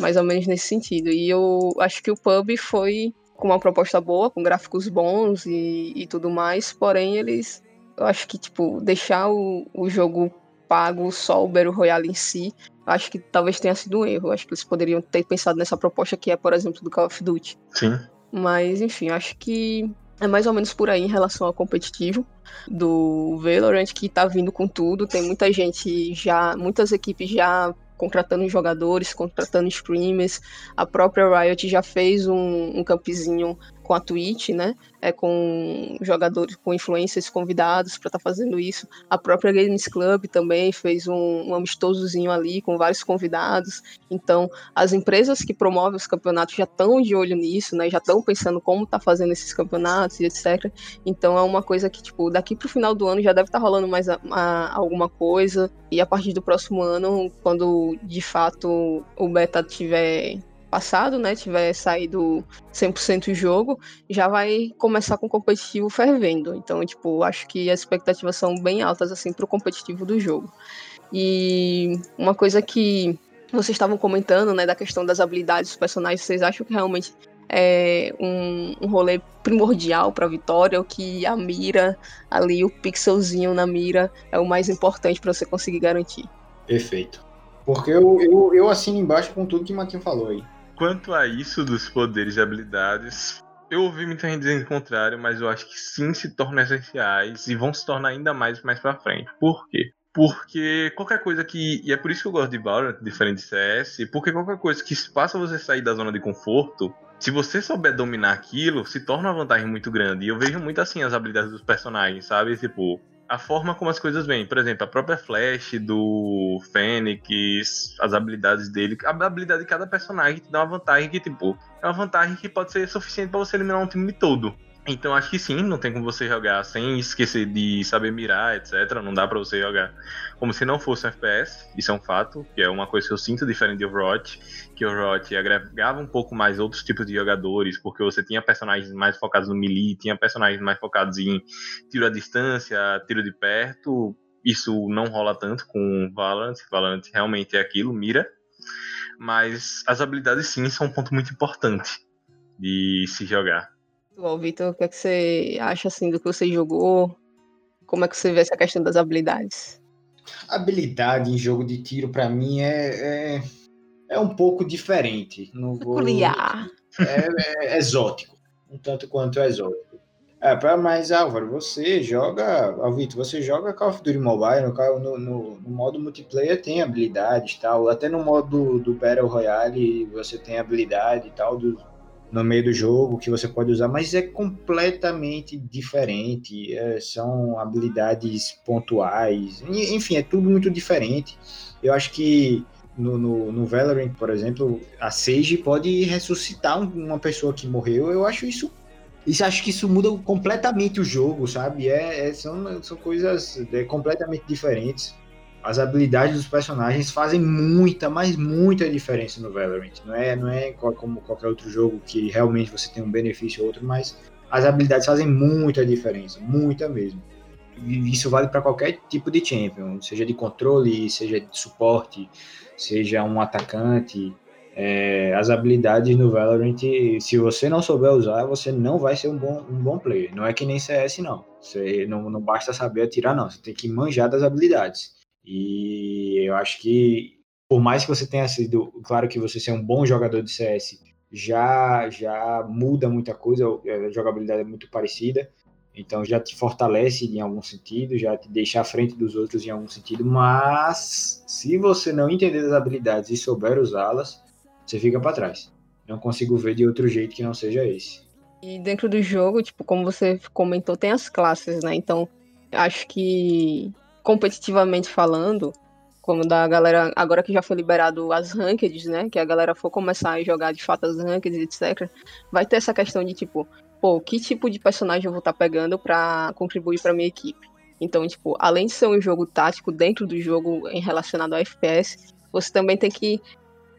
Mais ou menos nesse sentido. E eu acho que o pub foi com uma proposta boa, com gráficos bons e, e tudo mais, porém eles. Eu acho que, tipo, deixar o, o jogo pago só o Battle Royale em si, acho que talvez tenha sido um erro. Acho que eles poderiam ter pensado nessa proposta que é, por exemplo, do Call of Duty. Sim. Mas, enfim, acho que é mais ou menos por aí em relação ao competitivo do Valorant, que tá vindo com tudo. Tem muita gente já, muitas equipes já contratando jogadores, contratando streamers. A própria Riot já fez um, um campzinho com a Twitch, né? É, com jogadores, com influencers convidados para estar tá fazendo isso. A própria Games Club também fez um, um amistosozinho ali com vários convidados. Então, as empresas que promovem os campeonatos já estão de olho nisso, né? Já estão pensando como tá fazendo esses campeonatos e etc. Então, é uma coisa que, tipo, daqui pro final do ano já deve estar tá rolando mais a, a, alguma coisa. E a partir do próximo ano, quando de fato o beta tiver passado, né, tiver saído 100% o jogo, já vai começar com o competitivo fervendo. Então, tipo, acho que as expectativas são bem altas assim para o competitivo do jogo. E uma coisa que vocês estavam comentando, né, da questão das habilidades dos personagens, vocês acham que realmente é um, um rolê primordial para vitória, o que a mira ali, o pixelzinho na mira é o mais importante para você conseguir garantir. Perfeito. Porque eu, eu, eu assino embaixo com tudo que o Matinho falou aí. Quanto a isso dos poderes e habilidades, eu ouvi muita gente dizendo o contrário, mas eu acho que sim se tornam essenciais e vão se tornar ainda mais mais pra frente. Por quê? Porque qualquer coisa que. E é por isso que eu gosto de Valorant, diferente de CS, porque qualquer coisa que faça você sair da zona de conforto, se você souber dominar aquilo, se torna uma vantagem muito grande. E eu vejo muito assim as habilidades dos personagens, sabe? Tipo, a forma como as coisas vêm. Por exemplo, a própria Flash do Fênix, as habilidades dele. A habilidade de cada personagem te dá uma vantagem que, tipo, é uma vantagem que pode ser suficiente para você eliminar um time todo. Então acho que sim, não tem como você jogar sem esquecer de saber mirar, etc. Não dá para você jogar como se não fosse um FPS, isso é um fato, que é uma coisa que eu sinto diferente de Overwatch, que Overwatch agregava um pouco mais outros tipos de jogadores, porque você tinha personagens mais focados no melee, tinha personagens mais focados em tiro à distância, tiro de perto, isso não rola tanto com Valorant, Valorant realmente é aquilo, mira, mas as habilidades sim são um ponto muito importante de se jogar. Bom, Vitor, o que, é que você acha assim do que você jogou? Como é que você vê essa questão das habilidades? Habilidade em jogo de tiro, para mim, é, é, é, um pouco diferente. Não vou, Peculiar. É, é, exótico, um tanto quanto exótico. É, para mais Álvaro, você joga, Vitor, você joga Call of Duty Mobile, no, no, no, modo multiplayer tem habilidades tal, até no modo do Battle Royale você tem habilidade e tal, do, no meio do jogo que você pode usar, mas é completamente diferente. É, são habilidades pontuais, enfim, é tudo muito diferente. Eu acho que no, no, no Valorant, por exemplo, a Sage pode ressuscitar uma pessoa que morreu. Eu acho isso. Isso acho que isso muda completamente o jogo, sabe? É, é são, são coisas é, completamente diferentes as habilidades dos personagens fazem muita, mas muita diferença no Valorant. Não é, não é como qualquer outro jogo que realmente você tem um benefício ou outro, mas as habilidades fazem muita diferença, muita mesmo. E isso vale para qualquer tipo de champion, seja de controle, seja de suporte, seja um atacante. É, as habilidades no Valorant, se você não souber usar, você não vai ser um bom, um bom player. Não é que nem CS, não. Você não, não basta saber atirar, não. Você tem que manjar das habilidades. E eu acho que, por mais que você tenha sido, claro que você ser um bom jogador de CS já, já muda muita coisa, a jogabilidade é muito parecida, então já te fortalece em algum sentido, já te deixa à frente dos outros em algum sentido, mas se você não entender as habilidades e souber usá-las, você fica para trás. Não consigo ver de outro jeito que não seja esse. E dentro do jogo, tipo, como você comentou, tem as classes, né? Então, acho que competitivamente falando, como da galera, agora que já foi liberado as rankeds, né, que a galera for começar a jogar de fato as rankeds, etc, vai ter essa questão de tipo, pô, que tipo de personagem eu vou estar tá pegando para contribuir para minha equipe. Então, tipo, além de ser um jogo tático dentro do jogo em relacionado ao FPS, você também tem que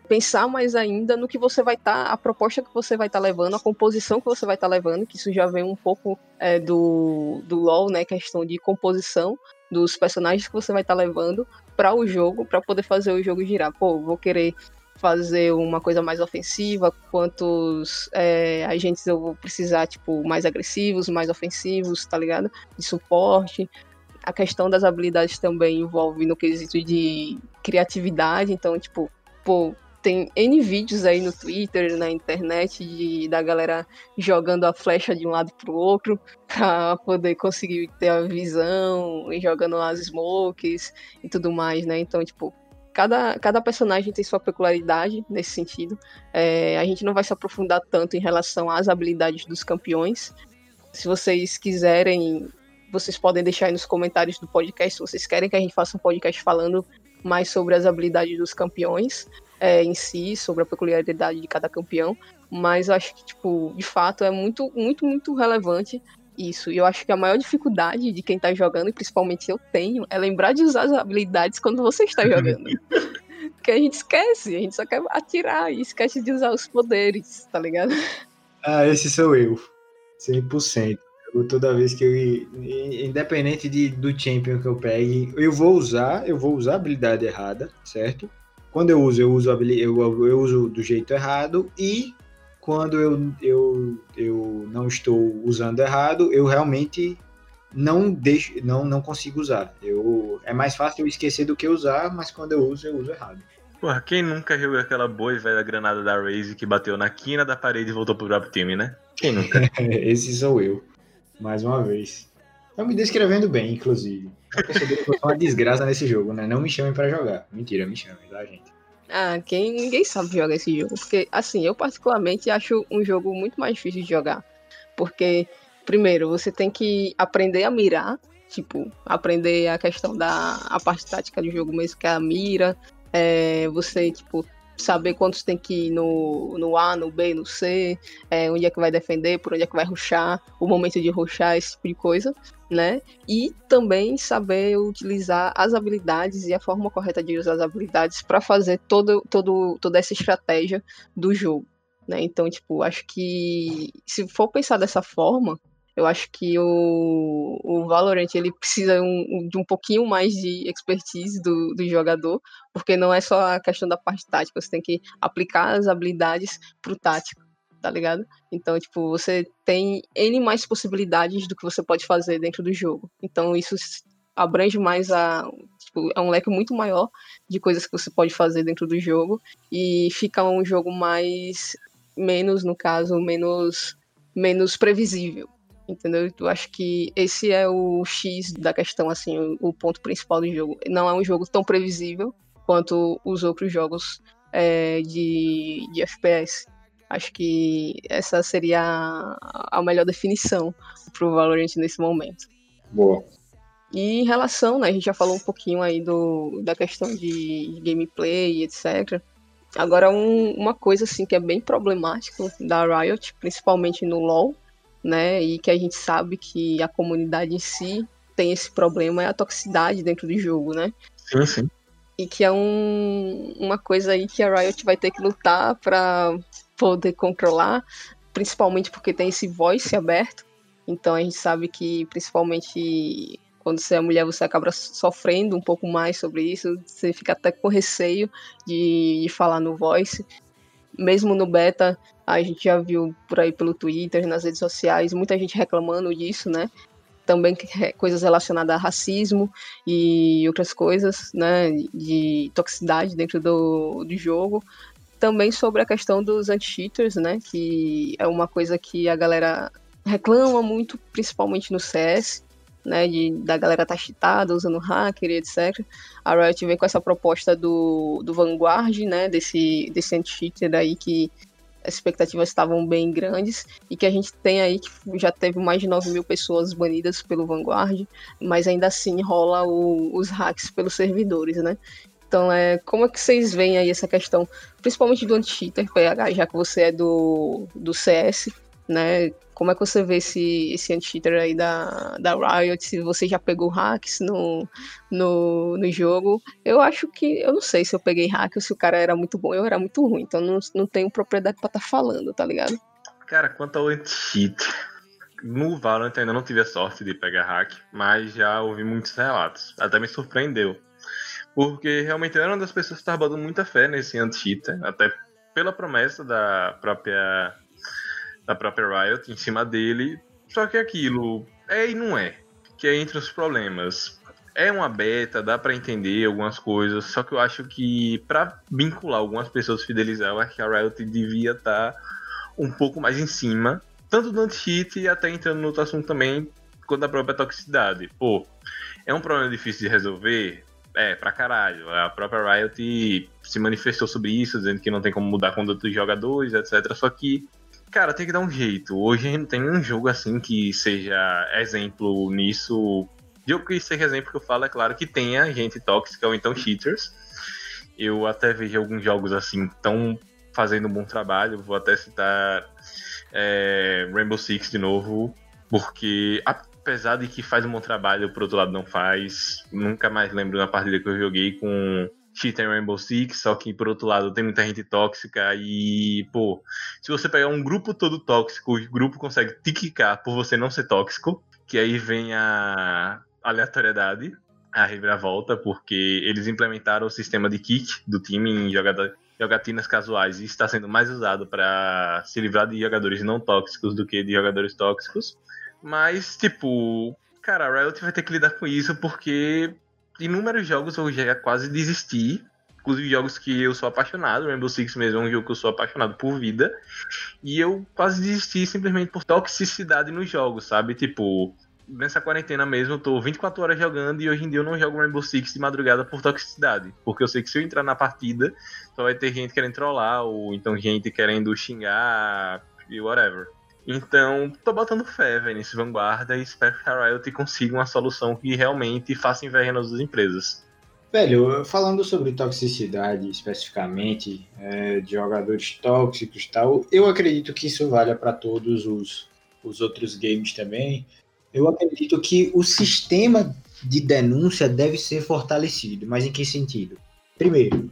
pensar mais ainda no que você vai estar, tá, a proposta que você vai estar tá levando, a composição que você vai estar tá levando, que isso já vem um pouco é, do, do LoL, né, questão de composição, dos personagens que você vai estar tá levando para o jogo, para poder fazer o jogo girar. Pô, vou querer fazer uma coisa mais ofensiva, quantos é, agentes eu vou precisar, tipo, mais agressivos, mais ofensivos, tá ligado? De suporte. A questão das habilidades também envolve no quesito de criatividade, então, tipo, pô, tem N vídeos aí no Twitter, na internet, de, da galera jogando a flecha de um lado pro outro pra poder conseguir ter a visão, e jogando as smokes e tudo mais, né? Então, tipo, cada, cada personagem tem sua peculiaridade nesse sentido. É, a gente não vai se aprofundar tanto em relação às habilidades dos campeões. Se vocês quiserem, vocês podem deixar aí nos comentários do podcast se vocês querem que a gente faça um podcast falando mais sobre as habilidades dos campeões é, em si, sobre a peculiaridade de cada campeão, mas eu acho que, tipo, de fato é muito, muito, muito relevante isso. E eu acho que a maior dificuldade de quem tá jogando, e principalmente eu tenho, é lembrar de usar as habilidades quando você está jogando. Porque a gente esquece, a gente só quer atirar e esquece de usar os poderes, tá ligado? Ah, esse sou eu. 100%. Eu, toda vez que eu. Independente de, do champion que eu pegue, eu vou usar, eu vou usar a habilidade errada, certo? Quando eu uso, eu uso, eu, eu uso do jeito errado e quando eu, eu, eu não estou usando errado, eu realmente não deixo, não, não consigo usar. Eu, é mais fácil eu esquecer do que usar, mas quando eu uso, eu uso errado. Porra, quem nunca jogou aquela boa e velha granada da Raze que bateu na quina da parede e voltou pro próprio time, né? Quem nunca? Esse sou eu, mais uma vez. Tá me descrevendo bem, inclusive. Uma desgraça nesse jogo, né? Não me chamem para jogar. Mentira, me chamem, tá, gente? Ah, quem ninguém sabe jogar esse jogo, porque assim, eu particularmente acho um jogo muito mais difícil de jogar, porque primeiro você tem que aprender a mirar, tipo, aprender a questão da a parte tática do jogo mesmo, que é a mira, é, você tipo saber quantos tem que ir no, no A, no B, no C, é, onde é que vai defender, por onde é que vai ruxar, o momento de ruxar, esse tipo de coisa, né? E também saber utilizar as habilidades e a forma correta de usar as habilidades para fazer todo, todo, toda essa estratégia do jogo. Né? Então, tipo, acho que se for pensar dessa forma, eu acho que o, o Valorant ele precisa um, de um pouquinho mais de expertise do, do jogador, porque não é só a questão da parte tática, você tem que aplicar as habilidades pro tático, tá ligado? Então, tipo, você tem N mais possibilidades do que você pode fazer dentro do jogo. Então, isso abrange mais a. Tipo, é um leque muito maior de coisas que você pode fazer dentro do jogo e fica um jogo mais. menos, no caso, menos, menos previsível entendeu? Eu acho que esse é o X da questão, assim, o, o, ponto principal do jogo. Não é um jogo tão previsível quanto os outros jogos é, de, de FPS. Acho que essa seria a, a melhor definição para o Valorant nesse momento. Boa. E em relação, né, a gente já falou um pouquinho aí do, da questão de gameplay, etc. Agora, um, uma coisa assim que é bem problemática da Riot, principalmente no LoL, né? E que a gente sabe que a comunidade em si tem esse problema é a toxicidade dentro do jogo, né? Sim, sim. E que é um, uma coisa aí que a Riot vai ter que lutar para poder controlar, principalmente porque tem esse voice aberto. Então a gente sabe que principalmente quando você é mulher você acaba sofrendo um pouco mais sobre isso, você fica até com receio de, de falar no voice mesmo no beta, a gente já viu por aí pelo Twitter, nas redes sociais, muita gente reclamando disso, né? Também coisas relacionadas a racismo e outras coisas, né? De toxicidade dentro do, do jogo. Também sobre a questão dos anti-cheaters, né? Que é uma coisa que a galera reclama muito, principalmente no CS né, de, da galera tá cheatada, usando hacker e etc. A Riot vem com essa proposta do, do Vanguard, né, desse, desse anti-cheater aí que as expectativas estavam bem grandes e que a gente tem aí que já teve mais de 9 mil pessoas banidas pelo Vanguard, mas ainda assim rola o, os hacks pelos servidores, né? Então, é, como é que vocês veem aí essa questão, principalmente do anti-cheater, PH, já que você é do, do CS, né? Como é que você vê esse, esse anti-cheater aí da, da Riot? Se você já pegou hacks no, no, no jogo. Eu acho que. Eu não sei se eu peguei hack ou se o cara era muito bom eu era muito ruim. Então não, não tenho propriedade pra estar tá falando, tá ligado? Cara, quanto ao anti-cheat. No Valorant ainda não tive a sorte de pegar hack, mas já ouvi muitos relatos. Até me surpreendeu. Porque realmente eu era uma das pessoas que estava botando muita fé nesse anti-cheater, até pela promessa da própria da própria Riot em cima dele. Só que aquilo é e não é. Que é entre os problemas. É uma beta, dá para entender algumas coisas, só que eu acho que para vincular algumas pessoas fidelizar, eu acho que a Riot devia estar tá um pouco mais em cima, tanto do anti-cheat e até entrando no outro assunto também, quanto a própria toxicidade. Pô, é um problema difícil de resolver? É, pra caralho. A própria Riot se manifestou sobre isso, dizendo que não tem como mudar a conduta dos jogadores, etc. Só que Cara, tem que dar um jeito. Hoje não tem um jogo assim que seja exemplo nisso. Jogo que seja exemplo que eu falo, é claro que tenha gente tóxica ou então cheaters. Eu até vejo alguns jogos assim tão fazendo um bom trabalho. Vou até citar é, Rainbow Six de novo, porque apesar de que faz um bom trabalho, por outro lado não faz. Nunca mais lembro da partida que eu joguei com cheater em Rainbow Six, só que por outro lado tem muita gente tóxica e, pô, se você pegar um grupo todo tóxico, o grupo consegue te por você não ser tóxico, que aí vem a aleatoriedade, a reviravolta, porque eles implementaram o sistema de kick do time em jogada, jogatinas casuais e está sendo mais usado para se livrar de jogadores não tóxicos do que de jogadores tóxicos. Mas, tipo, cara, a Riot vai ter que lidar com isso porque inúmeros jogos eu já quase desisti. Inclusive jogos que eu sou apaixonado. Rainbow Six mesmo é um jogo que eu sou apaixonado por vida. E eu quase desisti simplesmente por toxicidade nos jogos, sabe? Tipo, nessa quarentena mesmo, eu tô 24 horas jogando e hoje em dia eu não jogo Rainbow Six de madrugada por toxicidade. Porque eu sei que se eu entrar na partida, só vai ter gente querendo trollar, ou então gente querendo xingar e whatever. Então, tô botando fé, nesse vanguarda e espero que a Riot consiga uma solução que realmente faça inveja nas duas empresas. Velho, falando sobre toxicidade especificamente, é, de jogadores tóxicos e tal, eu acredito que isso valha para todos os, os outros games também. Eu acredito que o sistema de denúncia deve ser fortalecido, mas em que sentido? Primeiro,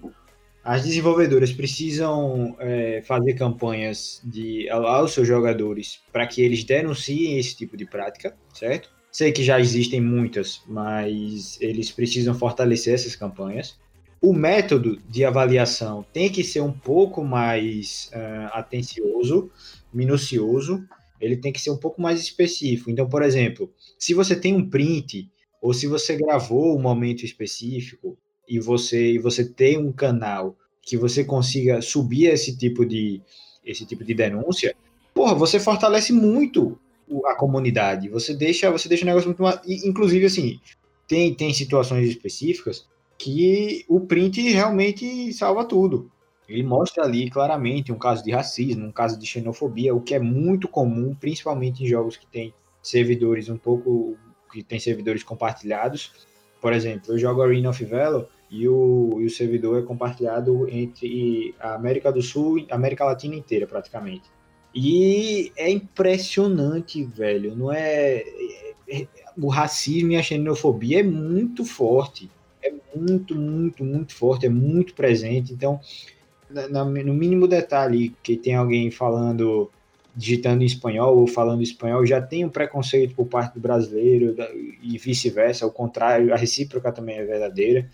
as desenvolvedoras precisam é, fazer campanhas de, aos seus jogadores para que eles denunciem esse tipo de prática, certo? Sei que já existem muitas, mas eles precisam fortalecer essas campanhas. O método de avaliação tem que ser um pouco mais uh, atencioso, minucioso, ele tem que ser um pouco mais específico. Então, por exemplo, se você tem um print, ou se você gravou um momento específico, e você, e você tem um canal que você consiga subir esse tipo de, esse tipo de denúncia, porra, você fortalece muito a comunidade. Você deixa, você deixa o negócio muito mais. Inclusive, assim, tem, tem situações específicas que o print realmente salva tudo. Ele mostra ali claramente um caso de racismo, um caso de xenofobia, o que é muito comum, principalmente em jogos que tem servidores um pouco que tem servidores compartilhados. Por exemplo, eu jogo Arena of Valor e o, e o servidor é compartilhado entre a América do Sul e América Latina inteira, praticamente. E é impressionante, velho. Não é, é, é, o racismo e a xenofobia é muito forte. É muito, muito, muito forte, é muito presente. Então, no mínimo detalhe que tem alguém falando, digitando em espanhol ou falando espanhol, já tem um preconceito por parte do brasileiro e vice-versa, ao contrário, a recíproca também é verdadeira.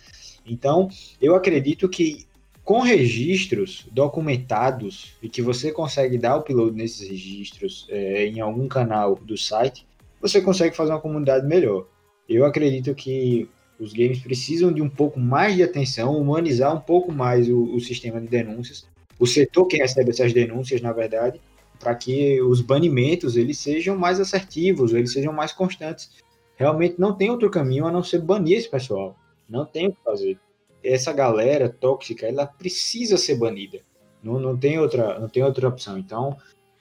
Então, eu acredito que com registros documentados e que você consegue dar upload nesses registros é, em algum canal do site, você consegue fazer uma comunidade melhor. Eu acredito que os games precisam de um pouco mais de atenção, humanizar um pouco mais o, o sistema de denúncias, o setor que recebe essas denúncias, na verdade, para que os banimentos eles sejam mais assertivos, eles sejam mais constantes. Realmente não tem outro caminho a não ser banir esse pessoal. Não tem o que fazer essa galera tóxica, ela precisa ser banida. Não, não, tem, outra, não tem outra opção. Então,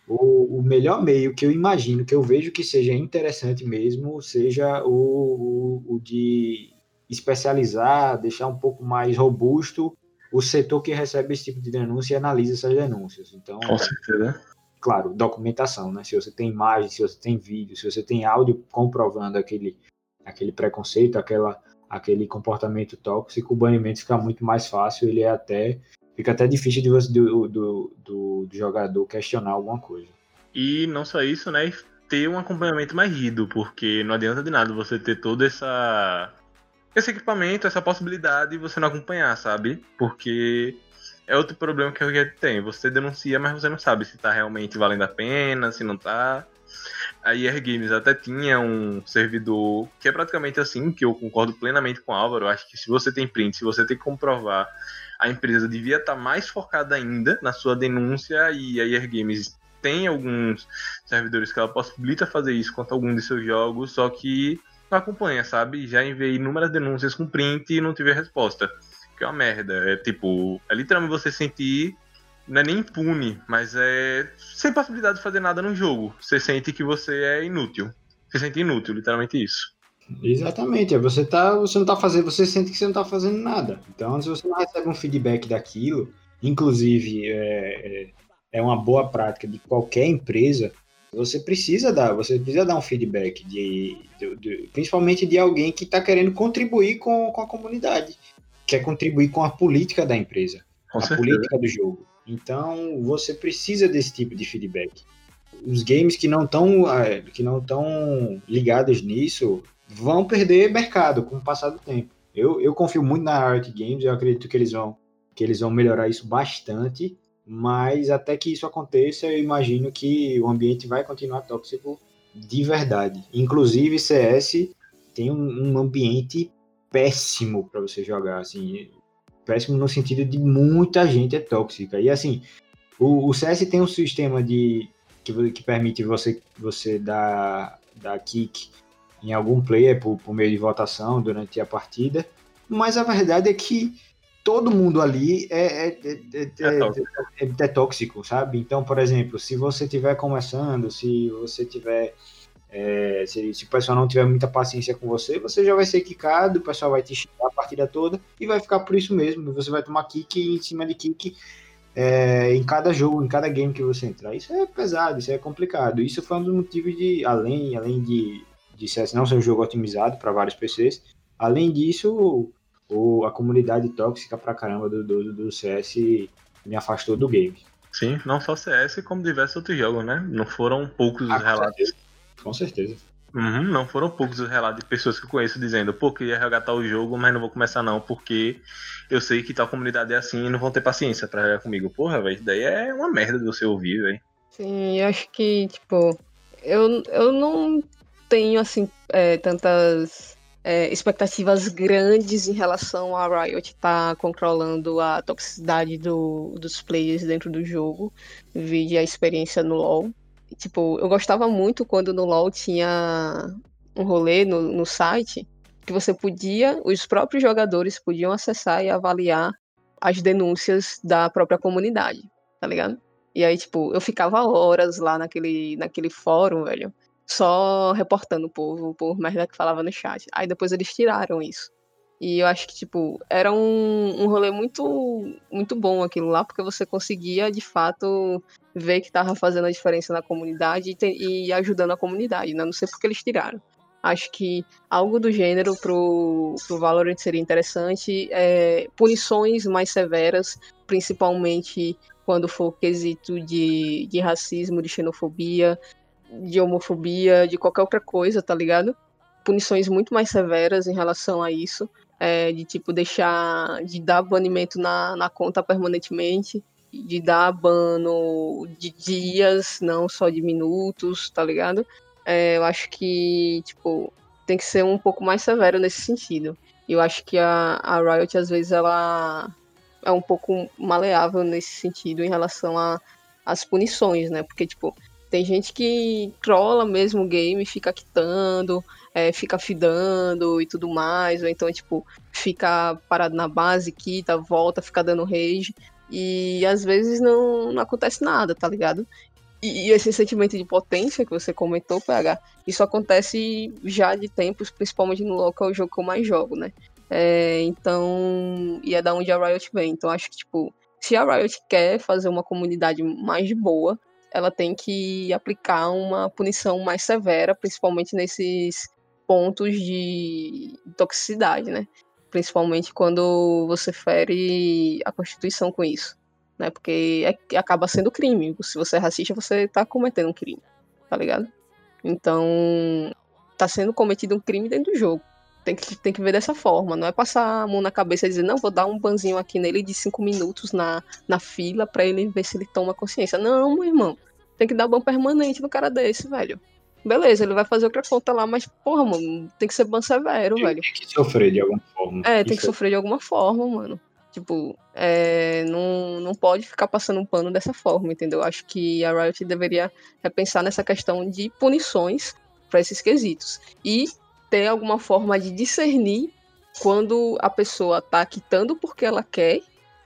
o, o melhor meio que eu imagino, que eu vejo que seja interessante mesmo, seja o, o, o de especializar, deixar um pouco mais robusto o setor que recebe esse tipo de denúncia e analisa essas denúncias. Então, Com certeza. Claro, documentação, né? Se você tem imagem, se você tem vídeo, se você tem áudio comprovando aquele, aquele preconceito, aquela aquele comportamento tóxico, o banimento fica muito mais fácil, ele é até fica até difícil de você, do, do, do, do jogador questionar alguma coisa. E não só isso, né? Ter um acompanhamento mais rígido, porque não adianta de nada você ter todo essa esse equipamento, essa possibilidade e você não acompanhar, sabe? Porque é outro problema que a gente tem. Você denuncia, mas você não sabe se tá realmente valendo a pena, se não tá a IR Games até tinha um servidor que é praticamente assim, que eu concordo plenamente com o Álvaro. Acho que se você tem print, se você tem que comprovar, a empresa devia estar mais focada ainda na sua denúncia e a IR Games tem alguns servidores que ela possibilita fazer isso quanto a algum de seus jogos, só que não acompanha, sabe? Já enviei inúmeras denúncias com print e não tive resposta. Que é uma merda. É tipo, é literalmente você sentir não é nem impune, mas é sem possibilidade de fazer nada no jogo. Você sente que você é inútil. Você sente inútil, literalmente isso. Exatamente, você tá, você não tá fazendo, você sente que você não tá fazendo nada. Então, se você não recebe um feedback daquilo, inclusive é, é, é uma boa prática de qualquer empresa, você precisa dar, você precisa dar um feedback de, de, de principalmente de alguém que está querendo contribuir com, com a comunidade, quer contribuir com a política da empresa, com a certeza. política do jogo. Então, você precisa desse tipo de feedback. Os games que não estão é, que não estão ligados nisso vão perder mercado com o passar do tempo. Eu, eu confio muito na Art Games, eu acredito que eles vão que eles vão melhorar isso bastante, mas até que isso aconteça, eu imagino que o ambiente vai continuar tóxico de verdade. Inclusive CS tem um, um ambiente péssimo para você jogar, assim, péssimo no sentido de muita gente é tóxica. E assim, o, o CS tem um sistema de que, que permite você, você dar, dar kick em algum player por, por meio de votação durante a partida, mas a verdade é que todo mundo ali é, é, é, é, tóxico. é, sabe? Então, por exemplo, se você estiver começando, se você tiver É, se, se, o pessoal não tiver muita paciência com você, você já vai ser quicado, o pessoal vai te xingar a partida toda e vai ficar por isso mesmo. Você vai tomar kick em cima de kick é, em cada jogo, em cada game que você entrar. Isso é pesado, isso é complicado. Isso foi um dos motivos de, além, além de, de CS não ser um jogo otimizado para vários PCs, além disso, o, a comunidade tóxica pra caramba do, do, do CS me afastou do game. Sim, não só CS, como diversos outros jogos, né? Não foram poucos os ah, relatos. Com certeza. Uhum, não foram poucos os relatos de pessoas que eu conheço dizendo, pô, queria jogar tal jogo, mas não vou começar não, porque eu sei que tal comunidade é assim e não vão ter paciência pra jogar comigo. Porra, velho, isso daí é uma merda de você ouvir, velho. Sim, eu acho que, tipo, eu, eu não tenho, assim, é, tantas é, expectativas grandes em relação a Riot estar tá controlando a toxicidade do, dos players dentro do jogo, vide a experiência no LoL. Tipo, eu gostava muito quando no LoL tinha um rolê no, no site que você podia, os próprios jogadores podiam acessar e avaliar as denúncias da própria comunidade, tá ligado? E aí, tipo, eu ficava horas lá naquele, naquele fórum, velho, só reportando o povo por merda que falava no chat. Aí depois eles tiraram isso. E eu acho que, tipo, era um, um rolê muito, muito bom aquilo lá, porque você conseguia, de fato, ver que tava fazendo a diferença na comunidade e, te, e ajudando a comunidade, né? Não sei porque eles tiraram. Acho que algo do gênero pro, pro Valorant seria interessante. É, punições mais severas, principalmente quando for quesito de, de racismo, de xenofobia, de homofobia, de qualquer outra coisa, tá ligado? Punições muito mais severas em relação a isso é, de tipo deixar, de dar banimento na, na conta permanentemente, de dar bano de dias, não só de minutos, tá ligado? É, eu acho que, tipo, tem que ser um pouco mais severo nesse sentido. Eu acho que a, a Riot, às vezes, ela é um pouco maleável nesse sentido em relação às punições, né? Porque, tipo, tem gente que trola mesmo o game, fica quitando, é, fica fidando e tudo mais, ou então, tipo, fica parado na base, quita, volta, fica dando rage. E às vezes não, não acontece nada, tá ligado? E, e esse sentimento de potência que você comentou, PH, isso acontece já de tempos, principalmente no que é o jogo que eu mais jogo, né? É, então, e é da onde a Riot vem. Então, acho que, tipo, se a Riot quer fazer uma comunidade mais boa, ela tem que aplicar uma punição mais severa, principalmente nesses pontos de toxicidade, né? Principalmente quando você fere a Constituição com isso, né? Porque é, acaba sendo crime. Se você é racista, você tá cometendo um crime, tá ligado? Então, tá sendo cometido um crime dentro do jogo. Tem que, tem que ver dessa forma, não é passar a mão na cabeça e dizer, não, vou dar um banzinho aqui nele de cinco minutos na, na fila para ele ver se ele toma consciência. Não, meu irmão, tem que dar ban permanente no cara desse, velho. Beleza, ele vai fazer outra conta lá, mas, porra, mano, tem que ser ban severo, tem, velho. Tem que sofrer de alguma forma. É, tem que sofrer de alguma forma, mano. Tipo, é, não, não pode ficar passando um pano dessa forma, entendeu? Acho que a Riot deveria repensar nessa questão de punições para esses quesitos. E ter alguma forma de discernir quando a pessoa tá quitando porque ela quer,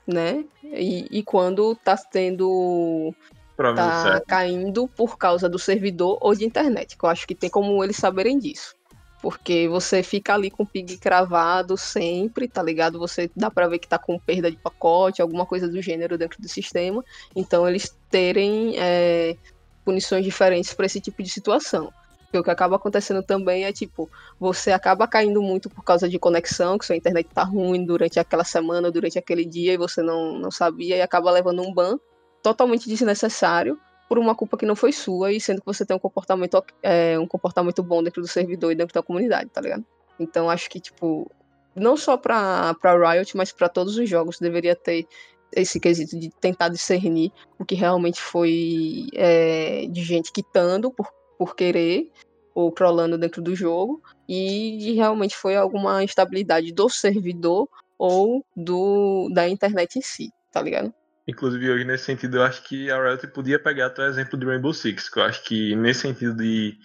né? E, e quando tá tendo tá caindo por causa do servidor ou de internet, que eu acho que tem como eles saberem disso. Porque você fica ali com o ping cravado sempre, tá ligado? Você dá pra ver que tá com perda de pacote, alguma coisa do gênero dentro do sistema. Então eles terem é, punições diferentes para esse tipo de situação. Porque o que acaba acontecendo também é tipo, você acaba caindo muito por causa de conexão, que sua internet tá ruim durante aquela semana, durante aquele dia, e você não, não sabia, e acaba levando um ban totalmente desnecessário por uma culpa que não foi sua e sendo que você tem um comportamento é, um comportamento bom dentro do servidor e dentro da comunidade, tá ligado? Então acho que tipo não só para para Riot, mas para todos os jogos deveria ter esse quesito de tentar discernir o que realmente foi é, de gente quitando por, por querer ou trolando dentro do jogo e realmente foi alguma instabilidade do servidor ou do da internet em si, tá ligado? Inclusive, hoje, nesse sentido, eu acho que a Riot podia pegar até o exemplo do Rainbow Six, que eu acho que, nesse sentido de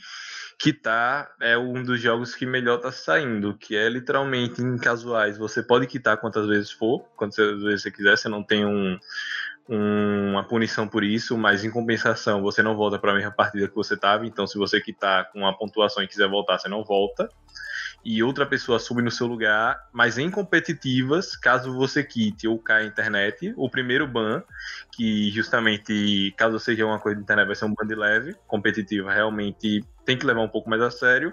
quitar, é um dos jogos que melhor tá saindo, que é literalmente em casuais. Você pode quitar quantas vezes for, quantas vezes você quiser, você não tem um, uma punição por isso, mas em compensação você não volta para a mesma partida que você estava. Então, se você está com a pontuação e quiser voltar, você não volta e outra pessoa sube no seu lugar, mas em competitivas, caso você quite ou caia a internet, o primeiro ban, que justamente, caso seja uma coisa de internet, vai ser um ban de leve, competitiva realmente tem que levar um pouco mais a sério,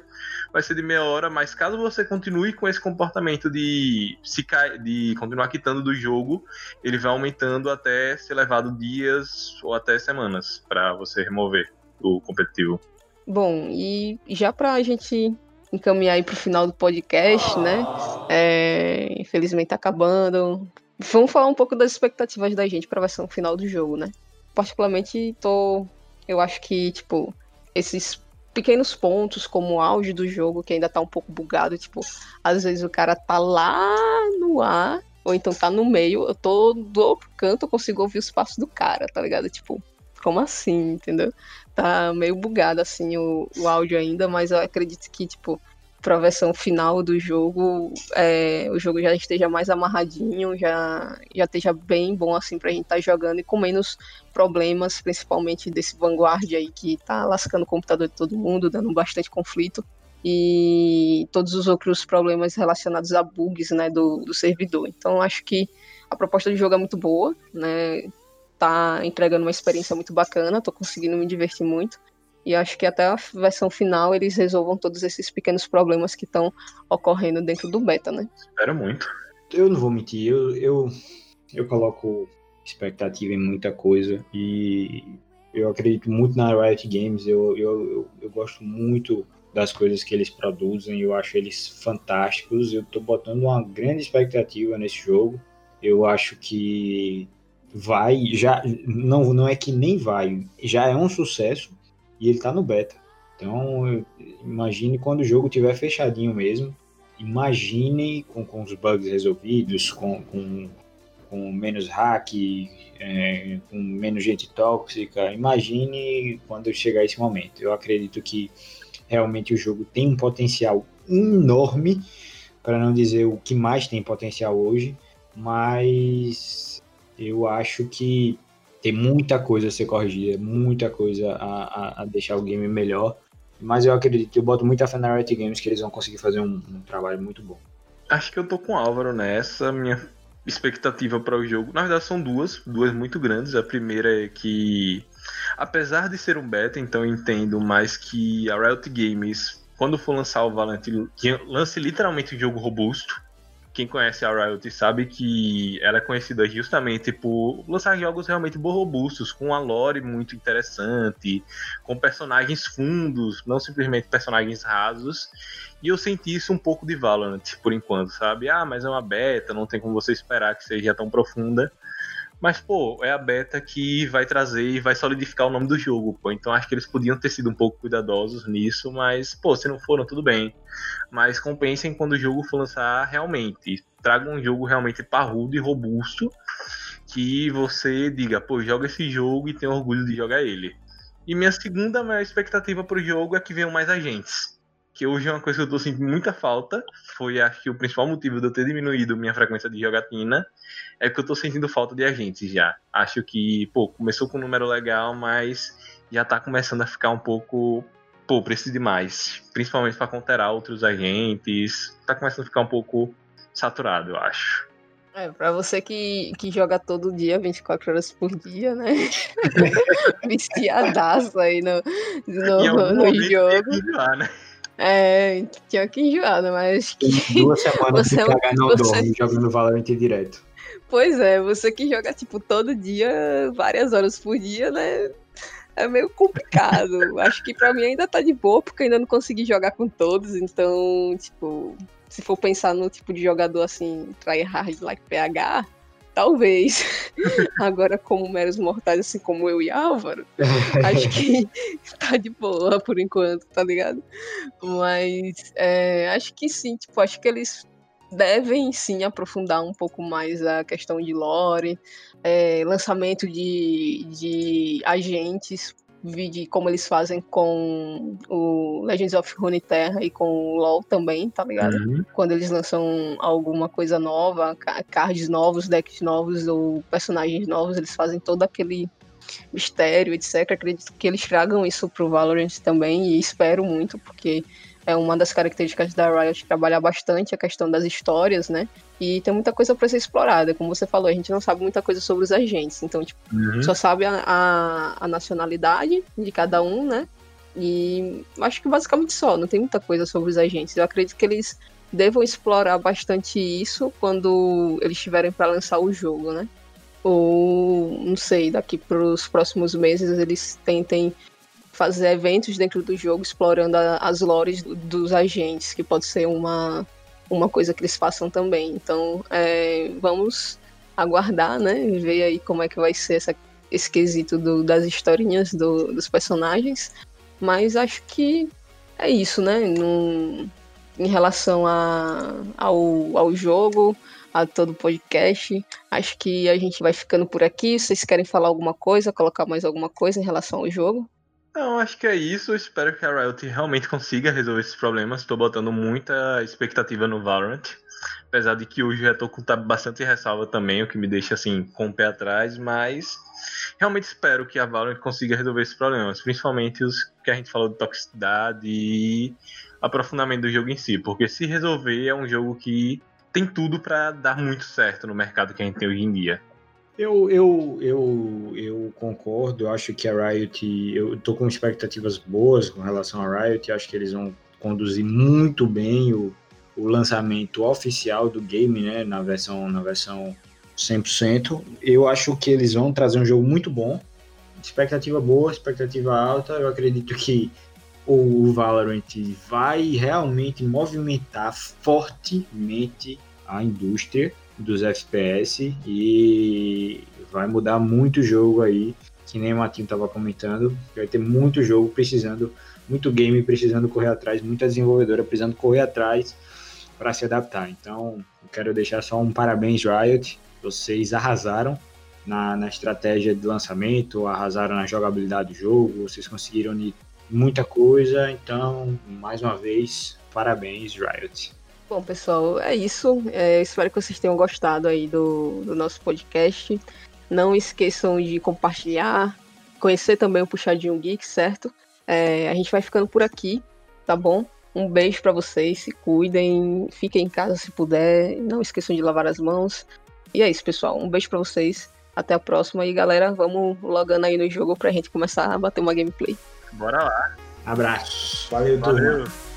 vai ser de meia hora, mas caso você continue com esse comportamento de se de continuar quitando do jogo, ele vai aumentando até ser levado dias ou até semanas para você remover do competitivo. Bom, e já para a gente encaminhar aí pro final do podcast, né? É, infelizmente tá acabando. Vamos falar um pouco das expectativas da gente pra versão final do jogo, né? Particularmente, tô. Eu acho que, tipo, esses pequenos pontos, como o auge do jogo, que ainda tá um pouco bugado, tipo, às vezes o cara tá lá no ar, ou então tá no meio, eu tô do outro canto, eu consigo ouvir os passos do cara, tá ligado? Tipo, como assim, entendeu? Tá meio bugado, assim, o, o áudio ainda, mas eu acredito que, tipo, pra versão final do jogo, é, o jogo já esteja mais amarradinho, já, já esteja bem bom, assim, pra gente estar tá jogando e com menos problemas, principalmente desse Vanguard aí que tá lascando o computador de todo mundo, dando bastante conflito. E todos os outros problemas relacionados a bugs, né, do, do servidor. Então, acho que a proposta do jogo é muito boa, né? Tá entregando uma experiência muito bacana, tô conseguindo me divertir muito. E acho que até a versão final eles resolvam todos esses pequenos problemas que estão ocorrendo dentro do beta, né? Espero muito. Eu não vou mentir, eu, eu, eu coloco expectativa em muita coisa e eu acredito muito na Riot Games, eu, eu, eu, eu gosto muito das coisas que eles produzem, eu acho eles fantásticos, eu tô botando uma grande expectativa nesse jogo, eu acho que vai, já não, não é que nem vai, já é um sucesso e ele tá no beta. Então, imagine quando o jogo tiver fechadinho mesmo, imagine com, com os bugs resolvidos, com, com, com menos hack, é, com menos gente tóxica, imagine quando chegar esse momento. Eu acredito que realmente o jogo tem um potencial enorme, para não dizer o que mais tem potencial hoje, mas eu acho que tem muita coisa a ser corrigida, muita coisa a, a, a deixar o game melhor. Mas eu acredito, eu boto muita fé na Riot Games que eles vão conseguir fazer um, um trabalho muito bom. Acho que eu tô com o Álvaro nessa. Minha expectativa para o jogo, na verdade, são duas, duas muito grandes. A primeira é que, apesar de ser um beta, então entendo mais que a Riot Games, quando for lançar o Valorant, lance literalmente um jogo robusto quem conhece a Riot sabe que ela é conhecida justamente por lançar jogos realmente robustos, com uma lore muito interessante, com personagens fundos, não simplesmente personagens rasos. E eu senti isso um pouco de Valorant, por enquanto, sabe? Ah, mas é uma beta, não tem como você esperar que seja tão profunda. Mas, pô, é a beta que vai trazer e vai solidificar o nome do jogo, pô. Então acho que eles podiam ter sido um pouco cuidadosos nisso, mas, pô, se não foram, tudo bem. Mas compensem quando o jogo for lançar realmente. Traga um jogo realmente parrudo e robusto que você diga, pô, joga esse jogo e tenha orgulho de jogar ele. E minha segunda maior expectativa pro jogo é que venham mais agentes que hoje é uma coisa que eu tô sentindo muita falta. Foi, acho que, o principal motivo de eu ter diminuído minha frequência de jogatina. É que eu tô sentindo falta de agentes já. Acho que, pô, começou com um número legal, mas já tá começando a ficar um pouco. Pô, precisa de mais. Principalmente para conterar outros agentes. Tá começando a ficar um pouco saturado, eu acho. É, pra você que, que joga todo dia, 24 horas por dia, né? Viciadaço aí no, no, no jogo. Enjoar, né? É, tinha que enjoar, né? Mas que. Duas semanas você, sem cagar não você... dorme jogando Valorant direto. Pois é, você que joga, tipo, todo dia, várias horas por dia, né? É meio complicado. Acho que pra mim ainda tá de boa, porque ainda não consegui jogar com todos, então, tipo, se for pensar no tipo de jogador assim, tryhard like PH, Talvez. Agora, como meros mortais, assim como eu e Álvaro, acho que tá de boa por enquanto, tá ligado? Mas é, acho que sim, tipo, acho que eles devem sim aprofundar um pouco mais a questão de lore, é, lançamento de, de agentes de como eles fazem com o Legends of Runeterra e com o LoL também, tá ligado? Uhum. Quando eles lançam alguma coisa nova, cards novos, decks novos ou personagens novos, eles fazem todo aquele mistério, etc. Acredito que eles tragam isso pro Valorant também e espero muito, porque é uma das características da Riot trabalhar bastante a questão das histórias, né? E tem muita coisa para ser explorada. Como você falou, a gente não sabe muita coisa sobre os agentes. Então, tipo, Uhum. só sabe a, a, a nacionalidade de cada um, né? E acho que basicamente só, não tem muita coisa sobre os agentes. Eu acredito que eles devam explorar bastante isso quando eles estiverem para lançar o jogo, né? Ou, não sei, daqui para os próximos meses eles tentem fazer eventos dentro do jogo explorando a- as lores do- dos agentes, que pode ser uma, uma coisa que eles façam também. Então, é, vamos aguardar, né? Ver aí como é que vai ser essa, esse quesito do- das historinhas do- dos personagens. Mas acho que é isso, né? Num- em relação a, ao, ao jogo, a todo o podcast, acho que a gente vai ficando por aqui. Vocês querem falar alguma coisa, colocar mais alguma coisa em relação ao jogo? Não, acho que é isso. Eu espero que a Riot realmente consiga resolver esses problemas. Estou botando muita expectativa no Valorant. Apesar de que hoje já tô com tá bastante ressalva também, o que me deixa assim com o pé atrás, mas realmente espero que a Valorant consiga resolver esses problemas, principalmente os que a gente falou de toxicidade e aprofundamento do jogo em si, porque se resolver é um jogo que tem tudo para dar muito certo no mercado que a gente tem hoje em dia. Eu, eu, eu, eu concordo, eu acho que a Riot, eu tô com expectativas boas com relação à Riot, acho que eles vão conduzir muito bem o, o lançamento oficial do game, né, na versão, na versão 100%. Eu acho que eles vão trazer um jogo muito bom, expectativa boa, expectativa alta, eu acredito que o Valorant vai realmente movimentar fortemente a indústria dos FPS e vai mudar muito o jogo aí, que nem o Matinho estava comentando, vai ter muito jogo precisando, muito game precisando correr atrás, muita desenvolvedora precisando correr atrás para se adaptar. Então, quero deixar só um parabéns Riot, vocês arrasaram na, na estratégia de lançamento, arrasaram na jogabilidade do jogo, vocês conseguiram muita coisa, então, mais uma vez, parabéns Riot. Bom, pessoal, é isso. É, espero que vocês tenham gostado aí do, do nosso podcast. Não esqueçam de compartilhar, conhecer também o Puxadinho Geek, certo? É, a gente vai ficando por aqui, tá bom? Um beijo pra vocês, se cuidem, fiquem em casa se puder, não esqueçam de lavar as mãos. E é isso, pessoal. Um beijo pra vocês. Até a próxima e galera, vamos logando aí no jogo pra gente começar a bater uma gameplay. Bora lá. Abraço. Valeu, turma. Valeu.